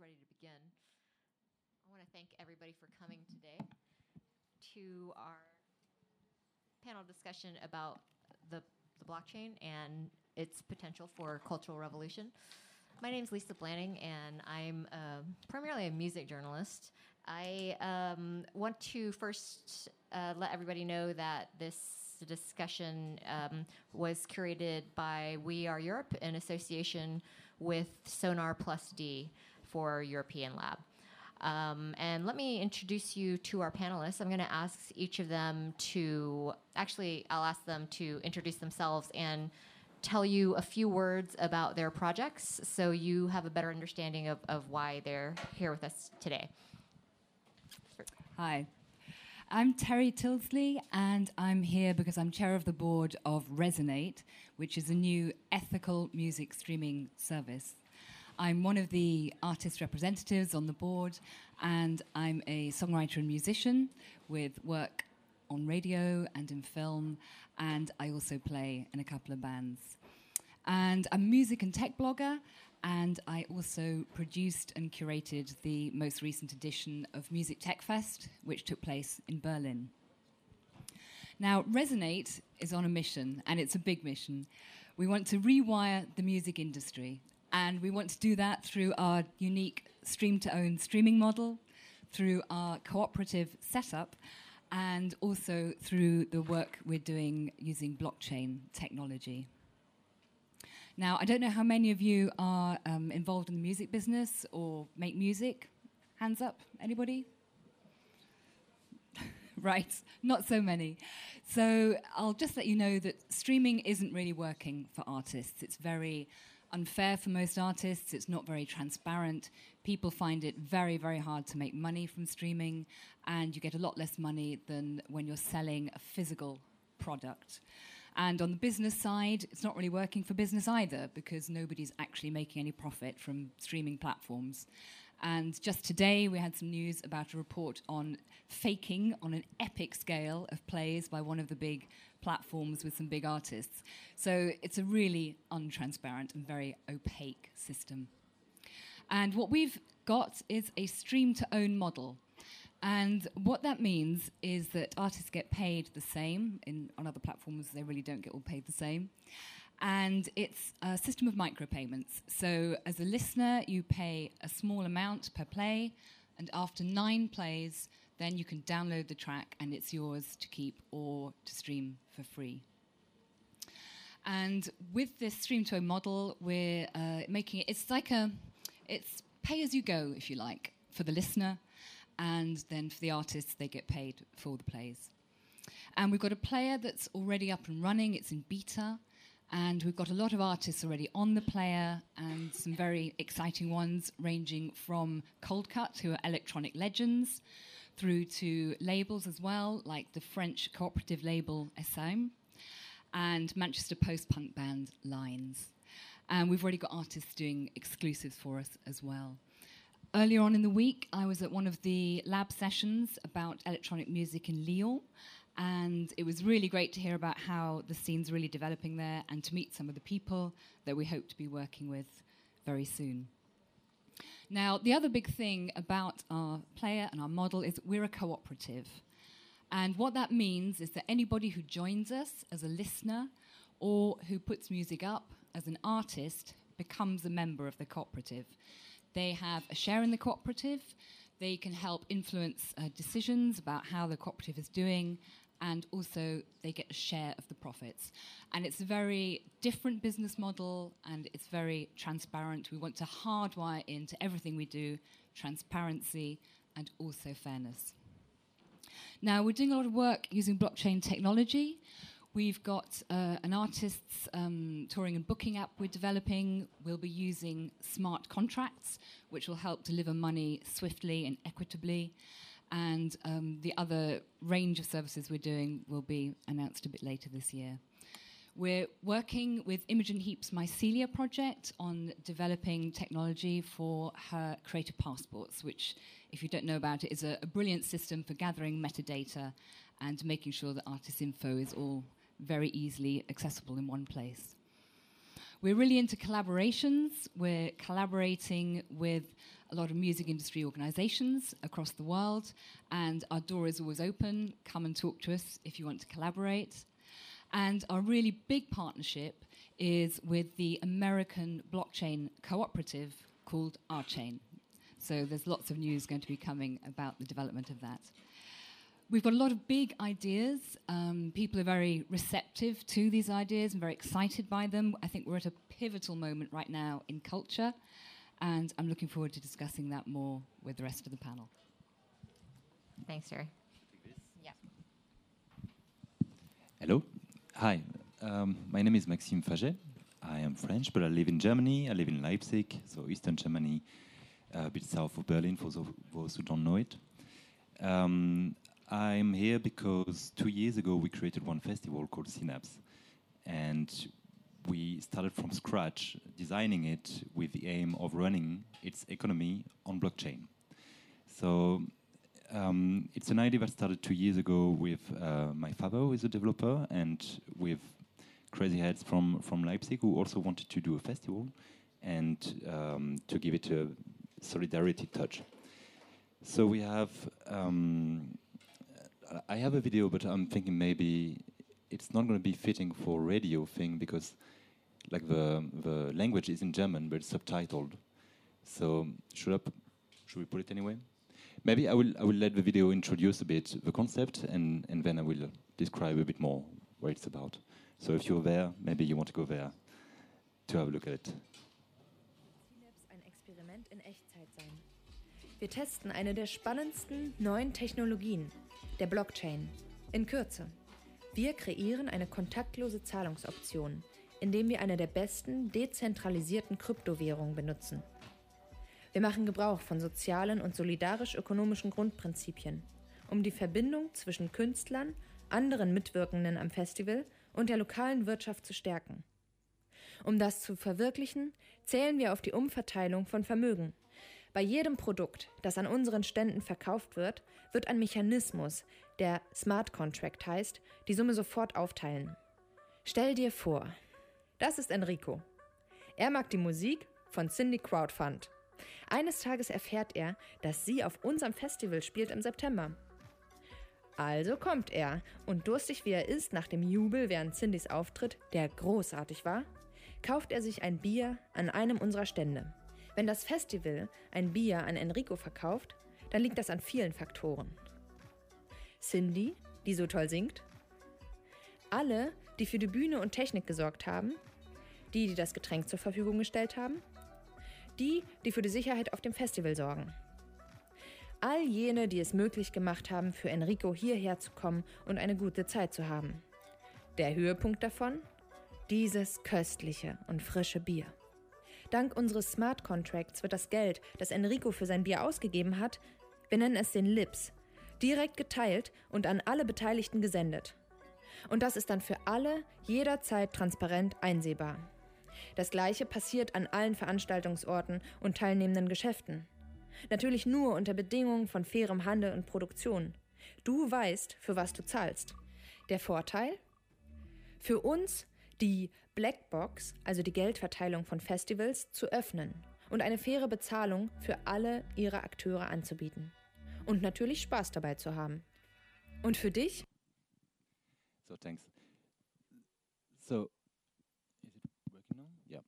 ready to begin. I want to thank everybody for coming today to our panel discussion about the, the blockchain and its potential for cultural revolution. My name is Lisa Blanning, and I'm uh, primarily a music journalist. I um, want to first uh, let everybody know that this discussion um, was curated by We Are Europe in association with Sonar Plus D for European Lab. Um, and let me introduce you to our panelists. I'm going to ask each of them to actually, I'll ask them to introduce themselves and tell you a few words about their projects so you have a better understanding of, of why they're here with us today. Hi. I'm Terry Tilsley, and I'm here because I'm chair of the board of Resonate, which is a new ethical music streaming service. I'm one of the artist representatives on the board, and I'm a songwriter and musician with work on radio and in film, and I also play in a couple of bands. And I'm a music and tech blogger, and I also produced and curated the most recent edition of Music Tech Fest, which took place in Berlin. Now, Resonate is on a mission, and it's a big mission. We want to rewire the music industry, and we want to do that through our unique stream to own streaming model, through our cooperative setup, and also through the work we're doing using blockchain technology. Now, I don't know how many of you are um, involved in the music business or make music. Hands up, anybody? right, not so many. So I'll just let you know that streaming isn't really working for artists. It's very unfair for most artists. It's not very transparent. People find it very, very hard to make money from streaming, and you get a lot less money than when you're selling a physical product. And on the business side, it's not really working for business either because nobody's actually making any profit from streaming platforms. And just today, we had some news about a report on faking on an epic scale of plays by one of the big platforms with some big artists. So it's a really untransparent and very opaque system. And what we've got is a stream to own model. And what that means is that artists get paid the same. In, on other platforms, they really don't get all paid the same and it's a system of micropayments. So, as a listener, you pay a small amount per play, and after nine plays, then you can download the track and it's yours to keep or to stream for free. And with this stream to model, we're uh, making it, it's like a, it's pay as you go, if you like, for the listener, and then for the artists, they get paid for the plays. And we've got a player that's already up and running, it's in beta. And we've got a lot of artists already on the player and some very exciting ones, ranging from Coldcut, who are electronic legends, through to labels as well, like the French cooperative label Essam and Manchester post punk band Lines. And we've already got artists doing exclusives for us as well. Earlier on in the week, I was at one of the lab sessions about electronic music in Lyon, and it was really great to hear about how the scene's really developing there and to meet some of the people that we hope to be working with very soon. Now, the other big thing about our player and our model is we're a cooperative. And what that means is that anybody who joins us as a listener or who puts music up as an artist becomes a member of the cooperative. They have a share in the cooperative. They can help influence uh, decisions about how the cooperative is doing and also they get a share of the profits. And it's a very different business model and it's very transparent. We want to hardwire into everything we do transparency and also fairness. Now, we're doing a lot of work using blockchain technology. We've got uh, an artist's um, touring and booking app we're developing. We'll be using smart contracts, which will help deliver money swiftly and equitably and um, the other range of services we're doing will be announced a bit later this year. We're working with Imogen Heap's Mycelia project on developing technology for her creator passports, which, if you don't know about it, is a, a brilliant system for gathering metadata and making sure that artist info is all very easily accessible in one place. We're really into collaborations. We're collaborating with a lot of music industry organizations across the world, and our door is always open. Come and talk to us if you want to collaborate. And our really big partnership is with the American blockchain cooperative called Archain. So there's lots of news going to be coming about the development of that. We've got a lot of big ideas. Um, people are very receptive to these ideas and very excited by them. I think we're at a pivotal moment right now in culture, and I'm looking forward to discussing that more with the rest of the panel. Thanks, Jerry. Yeah. Hello. Hi. Um, my name is Maxime Faget. I am French, but I live in Germany. I live in Leipzig, so Eastern Germany, a bit south of Berlin, for those who don't know it. Um, I'm here because two years ago we created one festival called Synapse, and we started from scratch, designing it with the aim of running its economy on blockchain. So um, it's an idea that started two years ago with uh, my father, who is a developer, and with crazy heads from, from Leipzig, who also wanted to do a festival and um, to give it a solidarity touch. So we have, um, I have a video, but I'm thinking maybe it's not going to be fitting for radio thing because like the the language is in German, but it's subtitled. So should I should we put it anyway? Maybe I will I will let the video introduce a bit the concept and and then I will describe a bit more what it's about. So if you're there, maybe you want to go there to have a look at it. Wir testen eine der spannendsten neuen Technologien, der Blockchain, in Kürze. Wir kreieren eine kontaktlose Zahlungsoption, indem wir eine der besten dezentralisierten Kryptowährungen benutzen. Wir machen Gebrauch von sozialen und solidarisch-ökonomischen Grundprinzipien, um die Verbindung zwischen Künstlern, anderen Mitwirkenden am Festival und der lokalen Wirtschaft zu stärken. Um das zu verwirklichen, zählen wir auf die Umverteilung von Vermögen. Bei jedem Produkt, das an unseren Ständen verkauft wird, wird ein Mechanismus, der Smart Contract heißt, die Summe sofort aufteilen. Stell dir vor, das ist Enrico. Er mag die Musik von Cindy Crowdfund. Eines Tages erfährt er, dass sie auf unserem Festival spielt im September. Also kommt er und durstig wie er ist nach dem Jubel während Cindys Auftritt, der großartig war, kauft er sich ein Bier an einem unserer Stände. Wenn das Festival ein Bier an Enrico verkauft, dann liegt das an vielen Faktoren. Cindy, die so toll singt, alle, die für die Bühne und Technik gesorgt haben, die, die das Getränk zur Verfügung gestellt haben, die, die für die Sicherheit auf dem Festival sorgen all jene, die es möglich gemacht haben, für Enrico hierher zu kommen und eine gute Zeit zu haben. Der Höhepunkt davon? Dieses köstliche und frische Bier. Dank unseres Smart Contracts wird das Geld, das Enrico für sein Bier ausgegeben hat, wir nennen es den Lips, direkt geteilt und an alle Beteiligten gesendet. Und das ist dann für alle jederzeit transparent einsehbar. Das gleiche passiert an allen Veranstaltungsorten und teilnehmenden Geschäften. Natürlich nur unter Bedingungen von fairem Handel und Produktion. Du weißt, für was du zahlst. Der Vorteil? Für uns die Blackbox, also die Geldverteilung von Festivals, zu öffnen und eine faire Bezahlung für alle ihre Akteure anzubieten. Und natürlich Spaß dabei zu haben. Und für dich? So, thanks. So, is it working now? Yeah.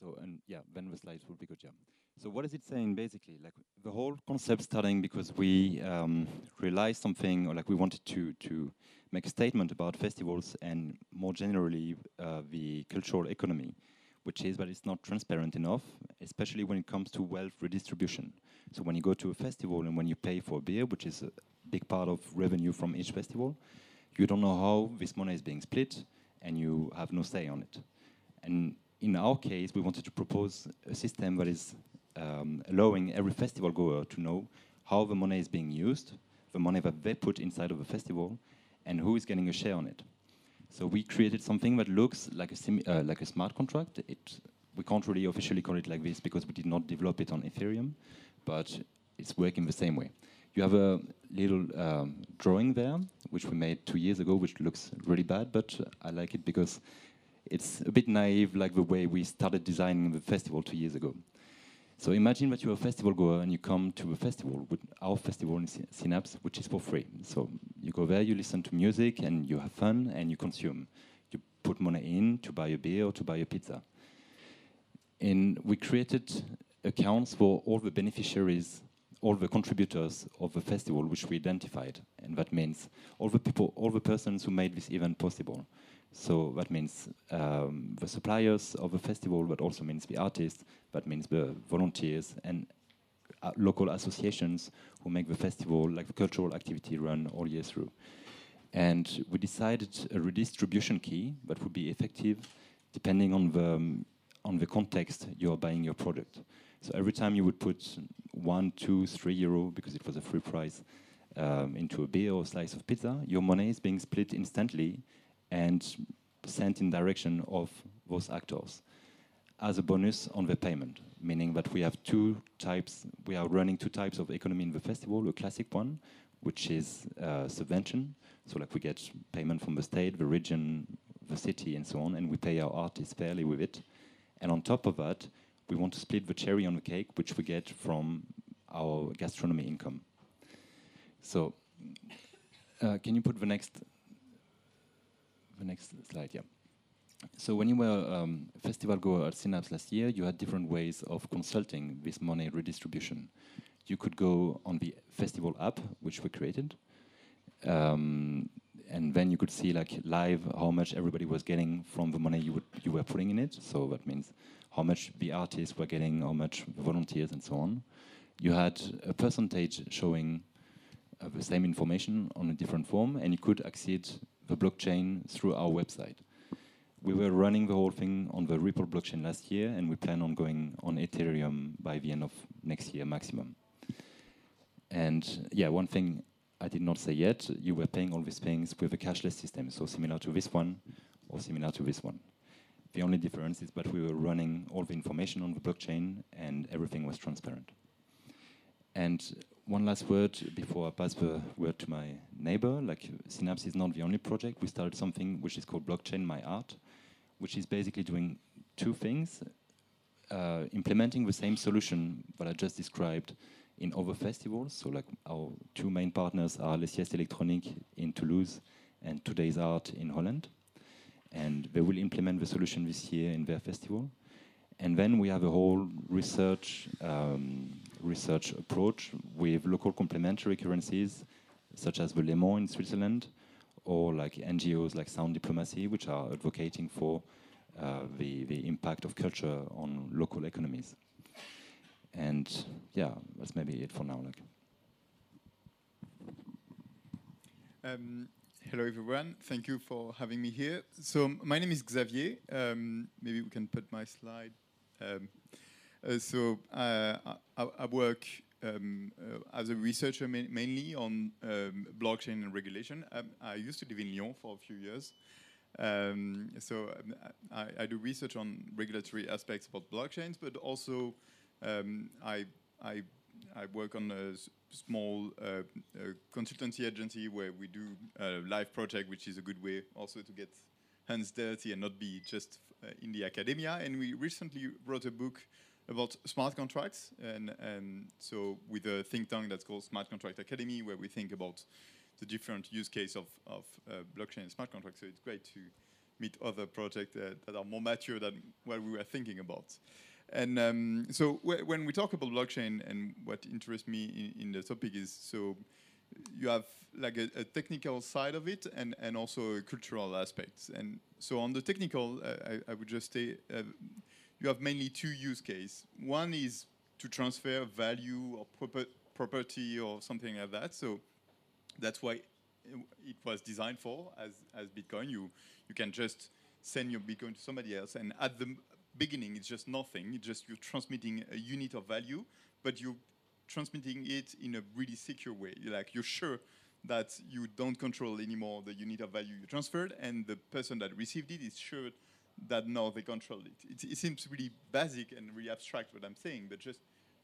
So, and yeah, then the slides will be good, yeah. So what is it saying basically? Like the whole concept starting because we um, realized something, or like we wanted to to make a statement about festivals and more generally uh, the cultural economy, which is that it's not transparent enough, especially when it comes to wealth redistribution. So when you go to a festival and when you pay for beer, which is a big part of revenue from each festival, you don't know how this money is being split, and you have no say on it. And in our case, we wanted to propose a system that is um, allowing every festival goer to know how the money is being used, the money that they put inside of a festival, and who is getting a share on it. So we created something that looks like a, uh, like a smart contract. It, we can't really officially call it like this because we did not develop it on Ethereum, but it's working the same way. You have a little um, drawing there, which we made two years ago, which looks really bad, but I like it because it's a bit naive, like the way we started designing the festival two years ago. So imagine that you're a festival goer and you come to a festival, with our festival in Synapse, which is for free. So you go there, you listen to music, and you have fun, and you consume. You put money in to buy a beer or to buy a pizza. And we created accounts for all the beneficiaries, all the contributors of the festival, which we identified. And that means all the people, all the persons who made this event possible. So that means um, the suppliers of the festival, but also means the artists, that means the volunteers and uh, local associations who make the festival, like the cultural activity, run all year through. And we decided a redistribution key that would be effective depending on the um, on the context you are buying your product. So every time you would put one, two, three euro because it was a free price um, into a beer or a slice of pizza, your money is being split instantly and sent in direction of those actors as a bonus on the payment, meaning that we have two types, we are running two types of economy in the festival, a classic one, which is uh, subvention, so like we get payment from the state, the region, the city, and so on, and we pay our artists fairly with it. And on top of that, we want to split the cherry on the cake, which we get from our gastronomy income. So, uh, can you put the next the next slide, yeah. So when you were um, festival goer at Synapse last year, you had different ways of consulting this money redistribution. You could go on the festival app, which we created, um, and then you could see like live how much everybody was getting from the money you would you were putting in it. So that means how much the artists were getting, how much the volunteers, and so on. You had a percentage showing uh, the same information on a different form, and you could access the blockchain through our website. We were running the whole thing on the Ripple blockchain last year, and we plan on going on Ethereum by the end of next year maximum. And yeah, one thing I did not say yet, you were paying all these things with a cashless system, so similar to this one or similar to this one. The only difference is that we were running all the information on the blockchain and everything was transparent. And one last word before I pass the word to my neighbor. Like Synapse is not the only project. We started something which is called Blockchain My Art, which is basically doing two things: uh, implementing the same solution that I just described in other festivals. So, like our two main partners are Les Siestes Électroniques in Toulouse and Today's Art in Holland, and they will implement the solution this year in their festival. And then we have a whole research um, research approach with local complementary currencies, such as the Léman in Switzerland, or like NGOs like Sound Diplomacy, which are advocating for uh, the the impact of culture on local economies. And yeah, that's maybe it for now. Like. Um, hello, everyone. Thank you for having me here. So, my name is Xavier. Um, maybe we can put my slide. Um, so, uh, I, I, work um, uh, as a researcher ma mainly on um, blockchain and regulation. Um, I used to live in Lyon for a few years. Um, so, I, I, do research on regulatory aspects about blockchains, but also I, I I work on a small uh, consultancy agency where we do a live project, which is a good way also to get hands dirty and not be just uh, in the academia. And we recently wrote a book about smart contracts, and, and so with a think tank that's called Smart Contract Academy, where we think about the different use case of, of uh, blockchain and smart contracts. So it's great to meet other projects uh, that are more mature than what we were thinking about. And um, so when we talk about blockchain and what interests me in, in, the topic is so you have like a, a, technical side of it and, and also a cultural aspects. And so on the technical, uh, I, I, would just say uh, you have mainly two use cases. One is to transfer value or proper property or something like that. So that's why it was designed for as, as Bitcoin. You, you can just send your Bitcoin to somebody else and at the beginning, it's just nothing. It's just you're transmitting a unit of value, but you're transmitting it in a really secure way. You're like you're sure that you don't control anymore the unit of value you transferred, and the person that received it is sure that no, they control it. It, it seems really basic and really abstract what I'm saying, but just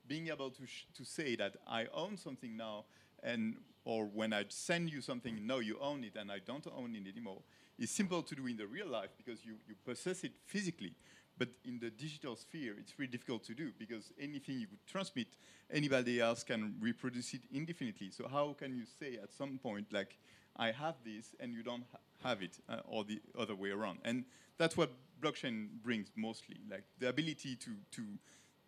being able to to say that I own something now, and or when I send you something, no, you own it, and I don't own it anymore is simple to do in the real life because you, you possess it physically. But in the digital sphere, it's really difficult to do because anything you transmit, anybody else can reproduce it indefinitely. So how can you say at some point, like, I have this and you don't ha have it, uh, or the other way around? And that's what blockchain brings mostly, like the ability to, to,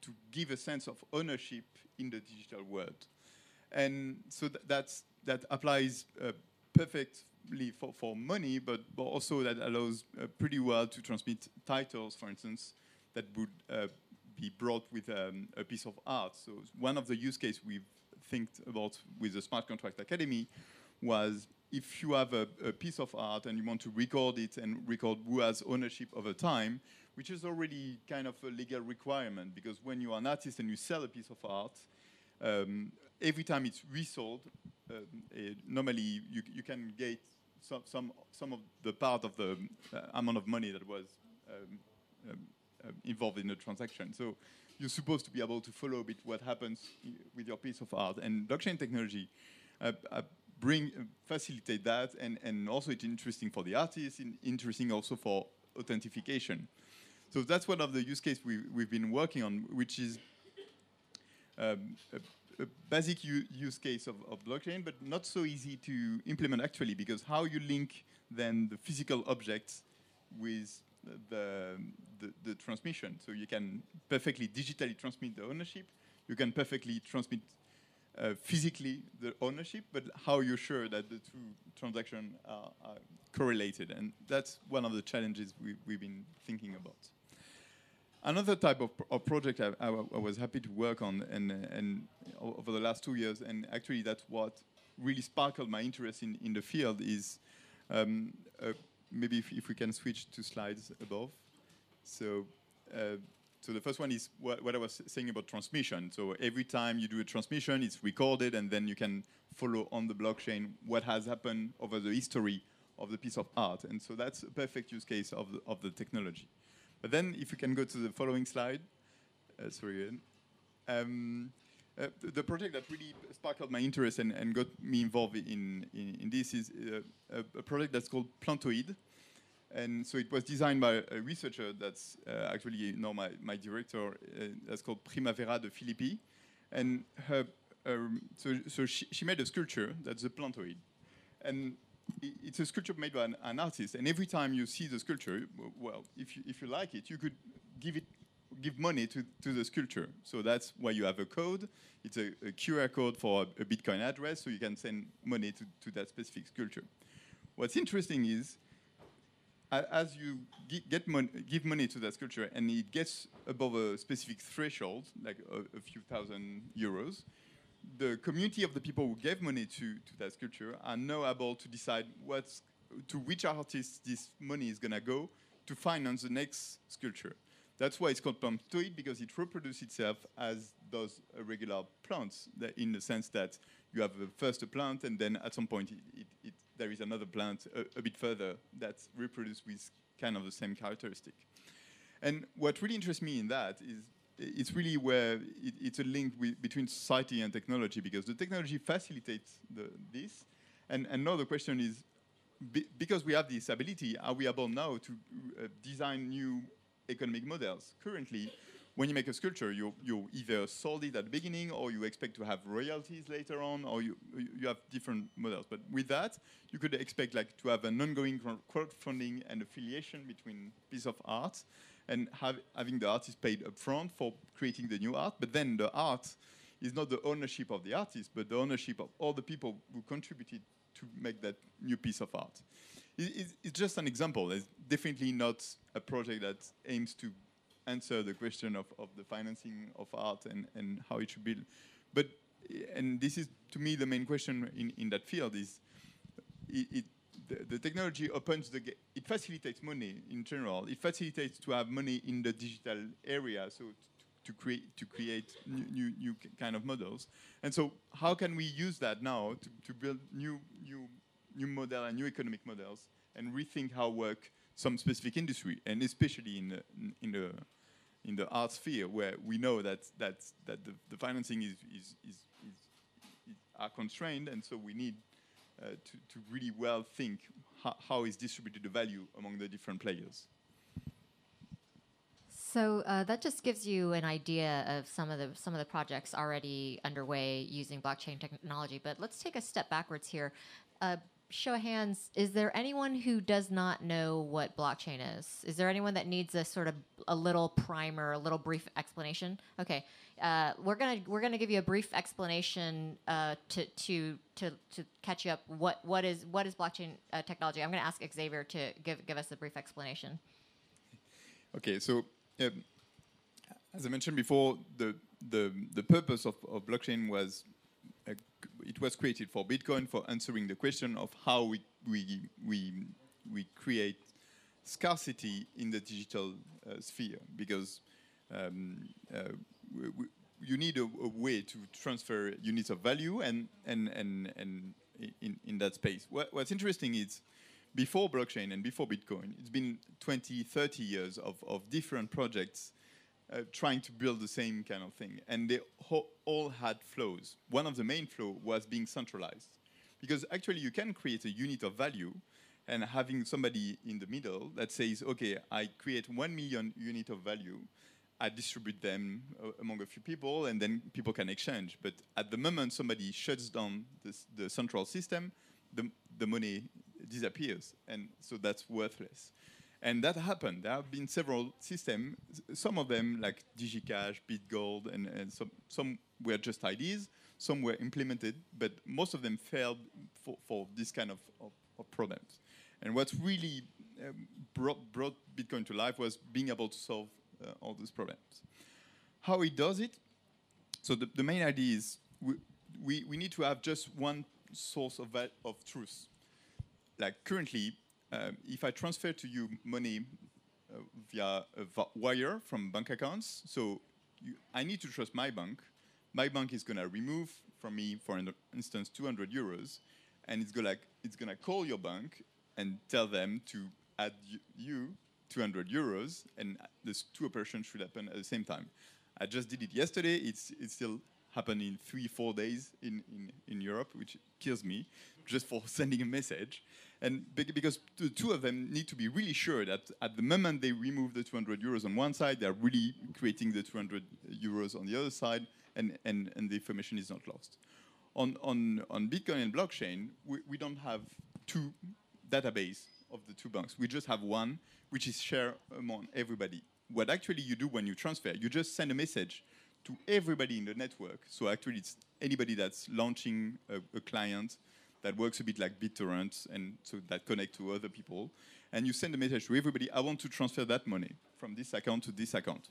to give a sense of ownership in the digital world. And so th that's, that applies uh, perfectly for, for money, but, but also that allows uh, pretty well to transmit titles, for instance, that would uh, be brought with um, a piece of art. So one of the use cases we've think about with the Smart Contract Academy was if you have a, a, piece of art and you want to record it and record who has ownership over time, which is already kind of a legal requirement because when you are an artist and you sell a piece of art, um, every time it's resold, um, uh, normally you, you can get some, some, some of the part of the uh, amount of money that was um, um, uh, involved in the transaction. So you're supposed to be able to follow a bit what happens with your piece of art. And blockchain technology uh, uh, bring facilitate that, and, and also it's interesting for the artists, interesting also for authentication. So that's one of the use cases we, we've been working on, which is um, a, a, basic use case of, of, blockchain, but not so easy to implement actually, because how you link then the physical objects with the, the, the transmission. So you can perfectly digitally transmit the ownership, you can perfectly transmit uh, physically the ownership, but how you're sure that the two transactions are, are, correlated. And that's one of the challenges we, have been thinking about. Another type of, of project I, was happy to work on and, and over the last two years, and actually that's what really sparkled my interest in, in the field is um, uh, maybe if, if, we can switch to slides above. So uh, so the first one is what, what, I was saying about transmission. So every time you do a transmission, it's recorded, and then you can follow on the blockchain what has happened over the history of the piece of art. And so that's a perfect use case of the, of the technology. But then if you can go to the following slide, uh, sorry, um, uh, the, project that really sparkled my interest and, and got me involved in, in, in this is uh, a, a, project that's called Plantoid. And so it was designed by a researcher that's uh, actually you my, my director, uh, that's called Primavera de Filippi. And her, um, so, so she, she, made a sculpture that's a plantoid. And it's a sculpture made by an, an, artist. And every time you see the sculpture, well, if you, if you like it, you could give it give money to, to the sculpture. So that's why you have a code. It's a, a QR code for a, a, Bitcoin address, so you can send money to, to that specific sculpture. What's interesting is as you get mon give money to that sculpture and it gets above a specific threshold, like a, a, few thousand euros, the community of the people who gave money to, to that sculpture are now able to decide what's, to which artist this money is going to go to finance the next sculpture. That's why it's called plantoid, because it reproduces itself as does a regular plants, in the sense that you have uh, first a plant, and then at some point it, it, it there is another plant a, a, bit further that's reproduced with kind of the same characteristic. And what really interests me in that is it's really where it, it's a link between society and technology because the technology facilitates the, this. And, and now the question is, be, because we have this ability, are we able now to uh, design new economic models? Currently, when you make a sculpture, you, you either sold it at the beginning or you expect to have royalties later on or you, you have different models. But with that, you could expect like to have an ongoing crowdfunding and affiliation between piece of art and have, having the artist paid upfront for creating the new art. But then the art is not the ownership of the artist, but the ownership of all the people who contributed to make that new piece of art. It, it's just an example. It's definitely not a project that aims to answer the question of, of the financing of art and, and how it should be. But, and this is to me the main question in, in that field is it, it the, the, technology opens the gate. it facilitates money in general. It facilitates to have money in the digital area, so to create to create new, new, new kind of models. And so, how can we use that now to, to build new new new model and new economic models and rethink how work some specific industry, and especially in the, in the in the art sphere where we know that that that the, the financing is is, is is, is are constrained, and so we need uh, to to really well think how, how is distributed the value among the different players. So uh, that just gives you an idea of some of the some of the projects already underway using blockchain technology. But let's take a step backwards here. Uh, show of hands, is there anyone who does not know what blockchain is? Is there anyone that needs a sort of a little primer, a little brief explanation? Okay, uh, we're gonna we're gonna give you a brief explanation uh, to to to to catch you up. What what is what is blockchain uh, technology? I'm gonna ask Xavier to give give us a brief explanation. Okay, so um, as I mentioned before, the the the purpose of, of blockchain was uh, it was created for Bitcoin for answering the question of how we we we we create scarcity in the digital uh, sphere because um, uh, we, we, you need a, a, way to transfer units of value and and and and in, in that space. What, what's interesting is before blockchain and before Bitcoin, it's been 20, 30 years of, of different projects uh, trying to build the same kind of thing. And they all had flows. One of the main flow was being centralized. Because actually you can create a unit of value and having somebody in the middle that says, okay, I create one million unit of value, I distribute them uh, among a few people, and then people can exchange. But at the moment somebody shuts down this, the central system, the, the money disappears, and so that's worthless. And that happened. There have been several systems. Some of them, like DigiCash, BitGold, and, and some, some were just ideas. Some were implemented, but most of them failed for, for this kind of, of, of problems. And what really um, brought, brought, Bitcoin to life was being able to solve uh, all these problems. How it does it? So the, the main idea is we, we, we need to have just one source of, of truth like currently, um, if I transfer to you money uh, via a wire from bank accounts, so you, I need to trust my bank. My bank is gonna remove from me, for instance, 200 euros, and it's gonna it's gonna call your bank and tell them to add you 200 euros, and these two operations should happen at the same time. I just did it yesterday. It's still happening in three four days in, in, in Europe, which kills me just for sending a message. And because the two of them need to be really sure that at the moment they remove the 200 euros on one side, they're really creating the 200 euros on the other side, and, and, and the information is not lost. On, on, on Bitcoin and blockchain, we, we don't have two database of the two banks. We just have one, which is shared among everybody. What actually you do when you transfer, you just send a message to everybody in the network. So actually, it's anybody that's launching a, a client that works a bit like BitTorrent and so that connect to other people. And you send a message to everybody, I want to transfer that money from this account to this account.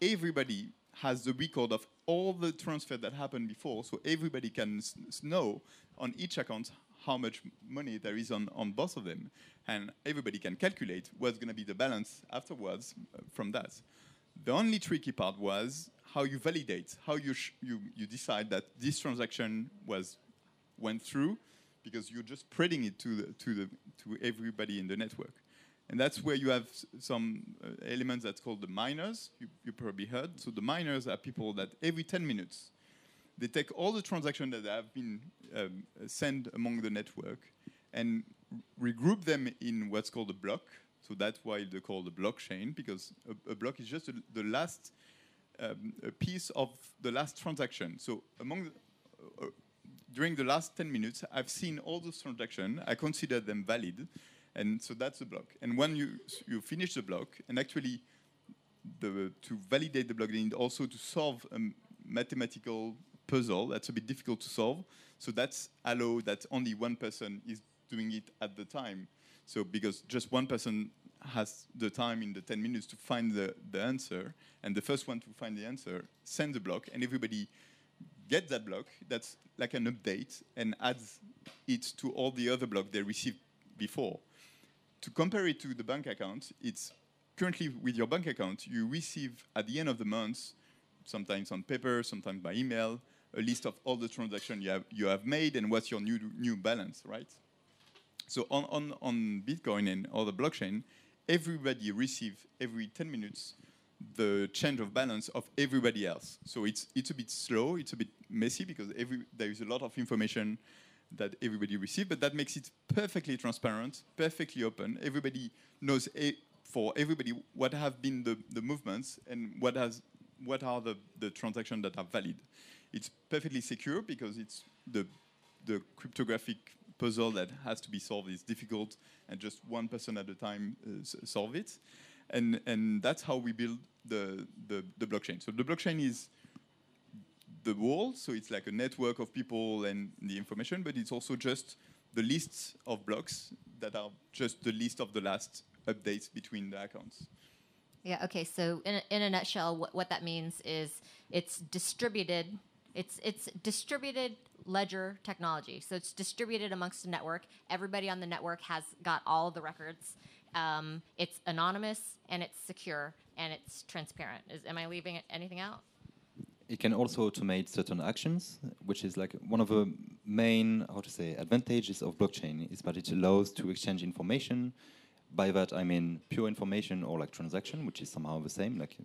Everybody has the record of all the transfer that happened before, so everybody can know on each account how much money there is on, on both of them. And everybody can calculate what's going to be the balance afterwards uh, from that. The only tricky part was how you validate, how you, you, you decide that this transaction was went through because you're just spreading it to the, to the to everybody in the network, and that's where you have some uh, elements that's called the miners. You, you probably heard. So the miners are people that every 10 minutes they take all the transactions that have been um, sent among the network and regroup them in what's called a block. So that's why they call the blockchain because a, a block is just a, the last um, piece of the last transaction. So among the, uh, during the last 10 minutes, I've seen all those transactions. I consider them valid. And so that's the block. And when you, you finish the block, and actually the, to validate the block, they need also to solve a mathematical puzzle that's a bit difficult to solve. So that's allow that only one person is doing it at the time. So because just one person has the time in the 10 minutes to find the, the answer, and the first one to find the answer send the block, and everybody get that block that's like an update and adds it to all the other blocks they received before. To compare it to the bank account, it's currently with your bank account, you receive at the end of the month, sometimes on paper, sometimes by email, a list of all the transactions you have, you have made and what's your new, new balance, right? So on, on, on Bitcoin and other blockchain, everybody receives every 10 minutes the change of balance of everybody else. So it's it's a bit slow, it's a bit messy because every there is a lot of information that everybody receives, but that makes it perfectly transparent, perfectly open. Everybody knows a, for everybody what have been the, the movements and what has what are the, the transactions that are valid. It's perfectly secure because it's the the cryptographic puzzle that has to be solved is difficult and just one person at a time uh, solve it. And and that's how we build the, the the blockchain. So the blockchain is the wall, so it's like a network of people and the information, but it's also just the lists of blocks that are just the list of the last updates between the accounts. Yeah. Okay. So in a, in a nutshell, what, what that means is it's distributed. It's it's distributed ledger technology. So it's distributed amongst the network. Everybody on the network has got all the records. Um, it's anonymous and it's secure and it's transparent. Is, am I leaving anything out? It can also automate certain actions, which is like one of the main, how to say, advantages of blockchain is that it allows to exchange information. By that I mean pure information or like transaction, which is somehow the same. Like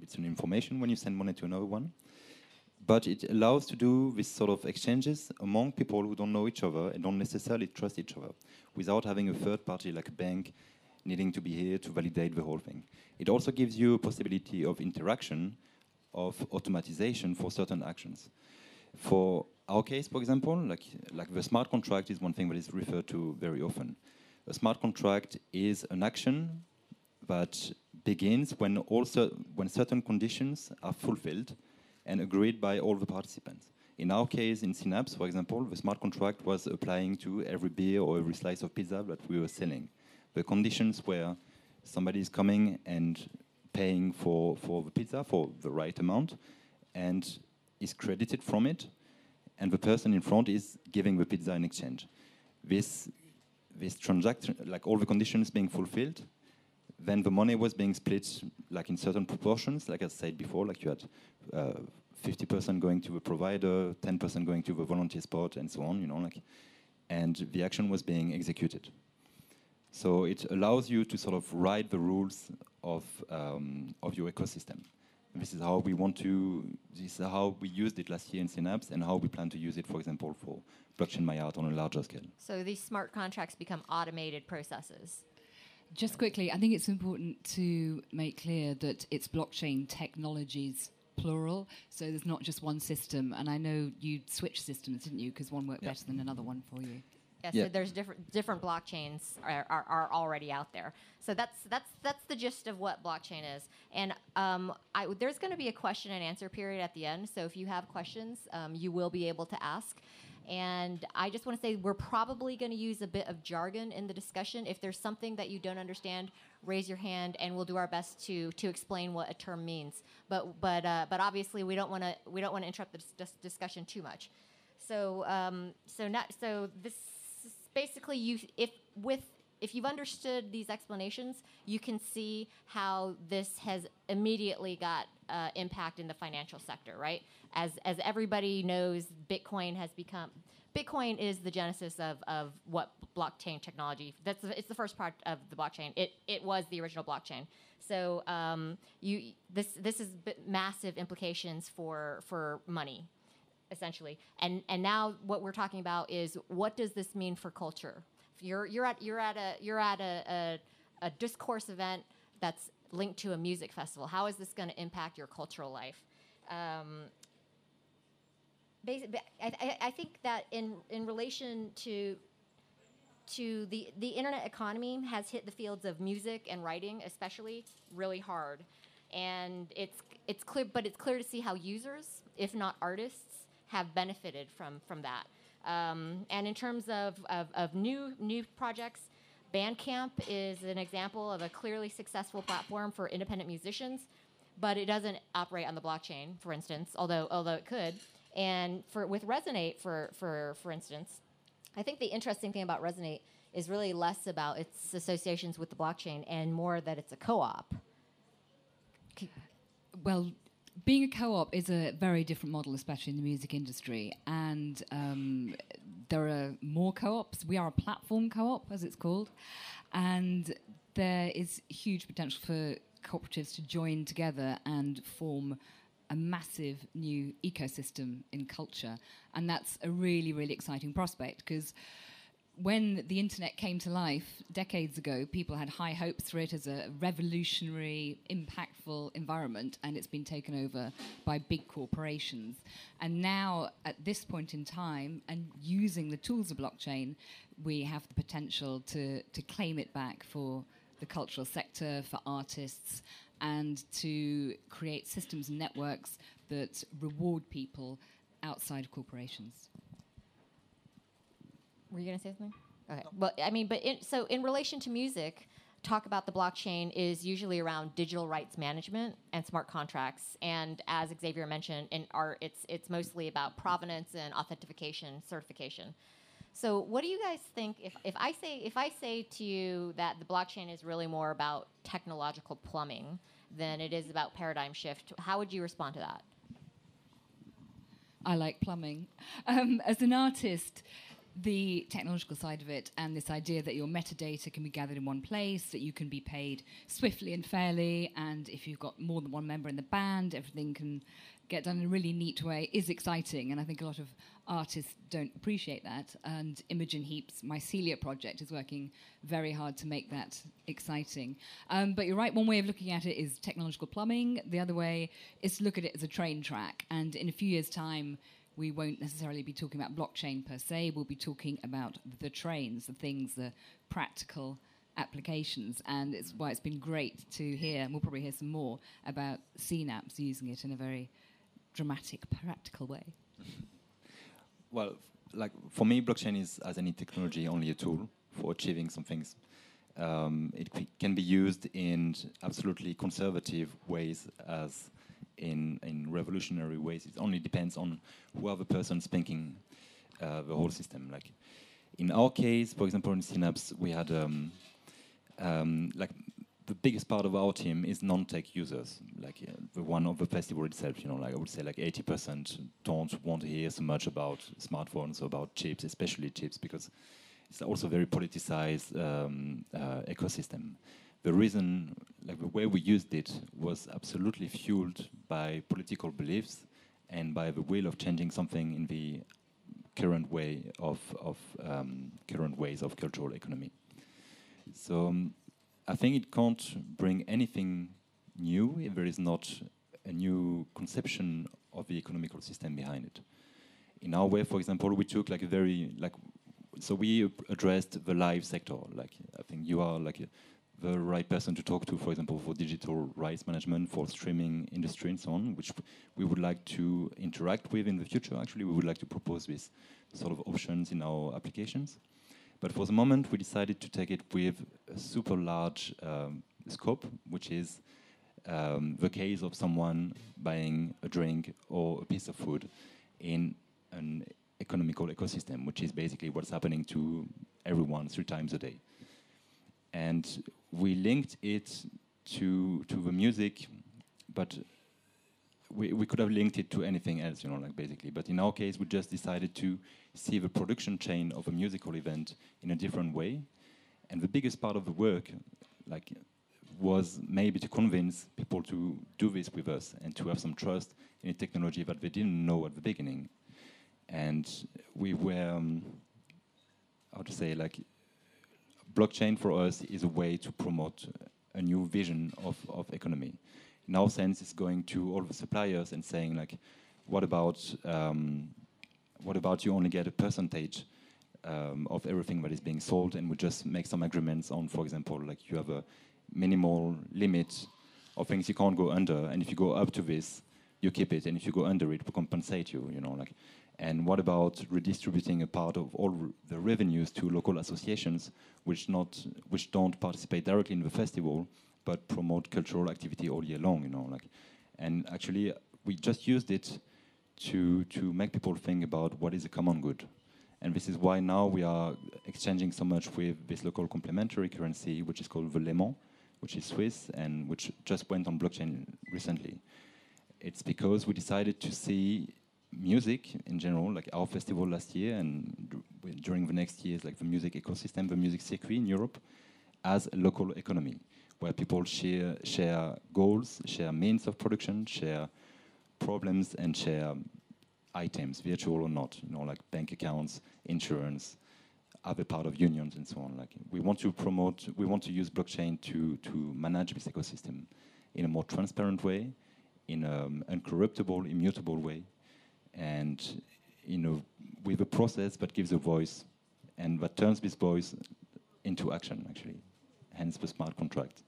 it's an information when you send money to another one. But it allows to do this sort of exchanges among people who don't know each other and don't necessarily trust each other, without having a third party like a bank needing to be here to validate the whole thing. It also gives you a possibility of interaction of automatization for certain actions. For our case, for example, like, like the smart contract is one thing that is referred to very often. A smart contract is an action that begins when, cer- when certain conditions are fulfilled and agreed by all the participants. In our case, in Synapse, for example, the smart contract was applying to every beer or every slice of pizza that we were selling. The conditions where somebody is coming and paying for, for the pizza for the right amount and is credited from it, and the person in front is giving the pizza in exchange. This, this transaction, like all the conditions being fulfilled, then the money was being split like in certain proportions, like I said before, like you had uh, 50% going to the provider, 10% going to the volunteer spot, and so on, you know, like, and the action was being executed. So it allows you to sort of write the rules of, um, of your ecosystem. This is how we want to, this is how we used it last year in Synapse and how we plan to use it, for example, for blockchain my MyArt on a larger scale. So these smart contracts become automated processes. Just quickly, I think it's important to make clear that it's blockchain technologies plural, so there's not just one system. And I know you switched systems, didn't you? Because one worked Yeah. better than another one for you. Yeah, Yeah. so there's different different blockchains are, are, are already out there. So that's that's that's the gist of what blockchain is. And um, I, there's going to be a question and answer period at the end. So if you have questions, um, you will be able to ask. And I just want to say we're probably going to use a bit of jargon in the discussion. If there's something that you don't understand, raise your hand, and we'll do our best to to explain what a term means. But but uh, but obviously we don't want to we don't want to interrupt the dis- dis- discussion too much. So um, so not so this is basically you if with if you've understood these explanations, you can see how this has immediately got uh, impact in the financial sector, right? As as everybody knows, Bitcoin has become Bitcoin is the genesis of, of what blockchain technology. That's it's the first part of the blockchain. It it was the original blockchain. So um, you this this is massive implications for for money essentially. And and now what we're talking about is what does this mean for culture? If you're you're at you're at a you're at a, a, a discourse event that's linked to a music festival. How is this going to impact your cultural life? Um, I, I, I think that in in relation to to the the internet economy has hit the fields of music and writing especially really hard and it's it's clear but it's clear to see how users if not artists have benefited from from that um, and in terms of, of, of new new projects bandcamp is an example of a clearly successful platform for independent musicians but it doesn't operate on the blockchain for instance although although it could and for with resonate for for for instance I think the interesting thing about Resonate is really less about its associations with the blockchain and more that it's a co-op. Well, being a co-op is a very different model, especially in the music industry, and um, there are more co-ops. We are a platform co-op, as it's called, and there is huge potential for cooperatives to join together and form a massive new ecosystem in culture. And that's a really, really exciting prospect because when the internet came to life decades ago, people had high hopes for it as a revolutionary, impactful environment, and it's been taken over by big corporations. And now, at this point in time, and using the tools of blockchain, we have the potential to, to claim it back for the cultural sector, for artists, and to create systems and networks that reward people outside of corporations. Were you going to say something? Okay. Well, I mean, but in, so in relation to music, talk about the blockchain is usually around digital rights management and smart contracts. And as Xavier mentioned, in art, it's it's mostly about provenance and authentication, certification. So, what do you guys think if, if I say if I say to you that the blockchain is really more about technological plumbing than it is about paradigm shift? How would you respond to that? I like plumbing. Um, as an artist, the technological side of it and this idea that your metadata can be gathered in one place, that you can be paid swiftly and fairly, and if you've got more than one member in the band, everything can get done in a really neat way is exciting. And I think a lot of artists don't appreciate that. And Imogen Heap's Mycelia project is working very hard to make that exciting. Um, but you're right, one way of looking at it is technological plumbing, the other way is to look at it as a train track. And in a few years' time, we won't necessarily be talking about blockchain per se, we'll be talking about the trains, the things, the practical applications. And it's why it's been great to hear, and we'll probably hear some more, about Synapse using it in a very dramatic, practical way. Well, like for me, blockchain is, as any technology, only a tool for achieving some things. Um, it can be used in absolutely conservative ways as in, in revolutionary ways. It only depends on whoever person's thinking uh, the whole system. Like in our case, for example, in Synapse, we had um, um, like the biggest part of our team is non-tech users, like uh, the one of the festival itself. You know, like I would say, like 80% don't want to hear so much about smartphones or about chips, especially chips, because it's also a very politicized um, uh, ecosystem the reason, like the way we used it, was absolutely fueled by political beliefs and by the will of changing something in the current way of, of um, current ways of cultural economy. So um, I think it can't bring anything new if there is not a new conception of the economical system behind it. In our way, for example, we took like a very like so we addressed the live sector. Like I think you are like a, the right person to talk to, for example, for digital rights management, for streaming industry and so on, which we would like to interact with in the future. Actually, we would like to propose this sort of options in our applications. But for the moment, we decided to take it with a super large um, scope, which is um, the case of someone buying a drink or a piece of food in an economical ecosystem, which is basically what's happening to everyone three times a day. And we linked it to to the music, but we, we could have linked it to anything else, you know, like basically. But in our case, we just decided to see the production chain of a musical event in a different way. And the biggest part of the work, like, was maybe to convince people to do this with us and to have some trust in a technology that they didn't know at the beginning. And we were, um, how to say, like, blockchain for us is a way to promote a new vision of, of economy. In our sense, it's going to all the suppliers and saying like, what about um, what about you only get a percentage um, of everything that is being sold, and we just make some agreements on, for example, like you have a minimal limit of things you can't go under, and if you go up to this, you keep it, and if you go under it, we compensate you. You know, like and what about redistributing a part of all the revenues to local associations which, not, which don't participate directly in the festival but promote cultural activity all year long, you know, like, and actually we just used it to, to make people think about what is a common good. And this is why now we are exchanging so much with this local complementary currency, which is called the Léman, which is Swiss and which just went on blockchain recently. It's because we decided to see music in general, like our festival last year and during the next years, like the music ecosystem, the music circuit in Europe, as a local economy, where people share share goals, share means of production, share problems and share items, virtual or not, you know, like bank accounts, insurance, other part of unions and so on. Like we want to promote, we want to use blockchain to to manage this ecosystem in a more transparent way, in an um, uncorruptible, immutable way, and you know, with a process that gives a voice and that turns this voice into action, actually. Hence the smart contract.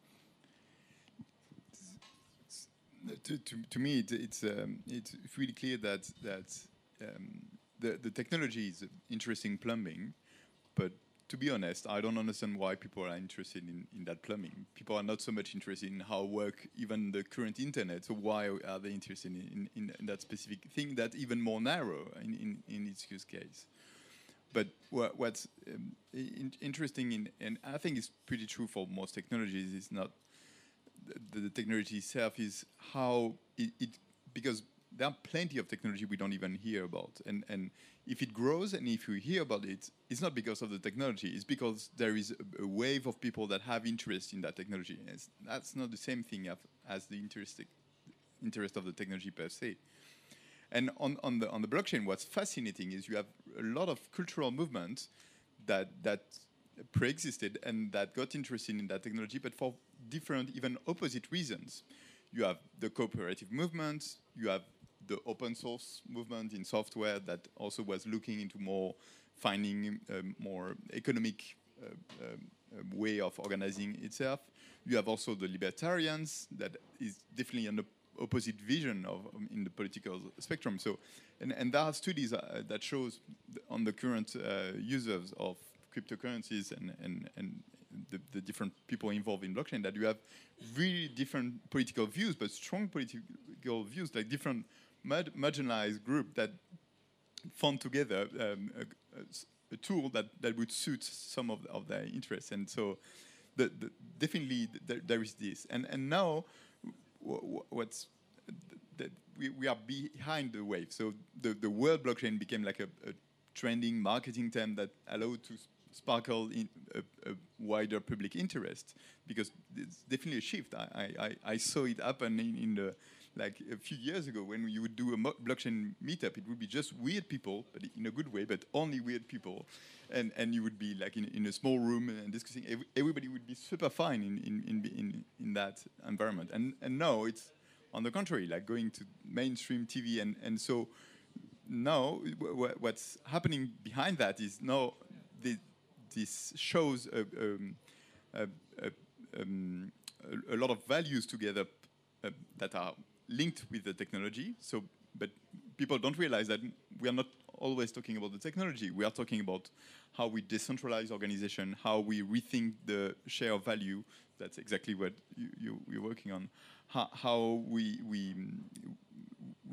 To, to, to me, it, it's um, it's really clear that that um, the the technology is interesting plumbing, but to be honest, I don't understand why people are interested in, in that plumbing. People are not so much interested in how work even the current internet. So why are they interested in, in, in that specific thing that even more narrow in, in, in its use case? But what, what's um, in, interesting in, and I think it's pretty true for most technologies, is not the, the technology itself, is how it, it because there are plenty of technology we don't even hear about. And, and if it grows and if you hear about it, it's not because of the technology, it's because there is a, a wave of people that have interest in that technology. And that's not the same thing as, the interest, interest of the technology per se. And on, on, the, on the blockchain, what's fascinating is you have a lot of cultural movements that, that pre-existed and that got interested in that technology, but for different, even opposite reasons. You have the cooperative movement, you have the open source movement in software that also was looking into more finding a um, more economic uh, um, way of organizing itself. You have also the libertarians that is definitely an op opposite vision of um, in the political spectrum. So, and, and there are studies uh, that shows on the current uh, users of cryptocurrencies and, and, and the, the, different people involved in blockchain that you have really different political views, but strong political views, like different marginalized group that found together um, a, a, tool that, that would suit some of, of their interests. And so the, the, definitely th there is this. And, and now what's that we, we are behind the wave. So the, the word blockchain became like a, a trending marketing term that allowed to sparkle in a, a, wider public interest because it's definitely a shift. I, I, I saw it happen in, in the like a few years ago when you would do a blockchain meetup, it would be just weird people, but in a good way, but only weird people. And, and you would be like in, in a small room and discussing, everybody would be super fine in, in, in, in, in that environment. And, and now it's on the contrary, like going to mainstream TV. And, and so now what's happening behind that is now the, this shows a, um, a, a, um, a, lot of values together uh, that are linked with the technology. So, but people don't realize that we are not always talking about the technology. We are talking about how we decentralize organization, how we rethink the share of value. That's exactly what you, you, are working on. How, how we, we,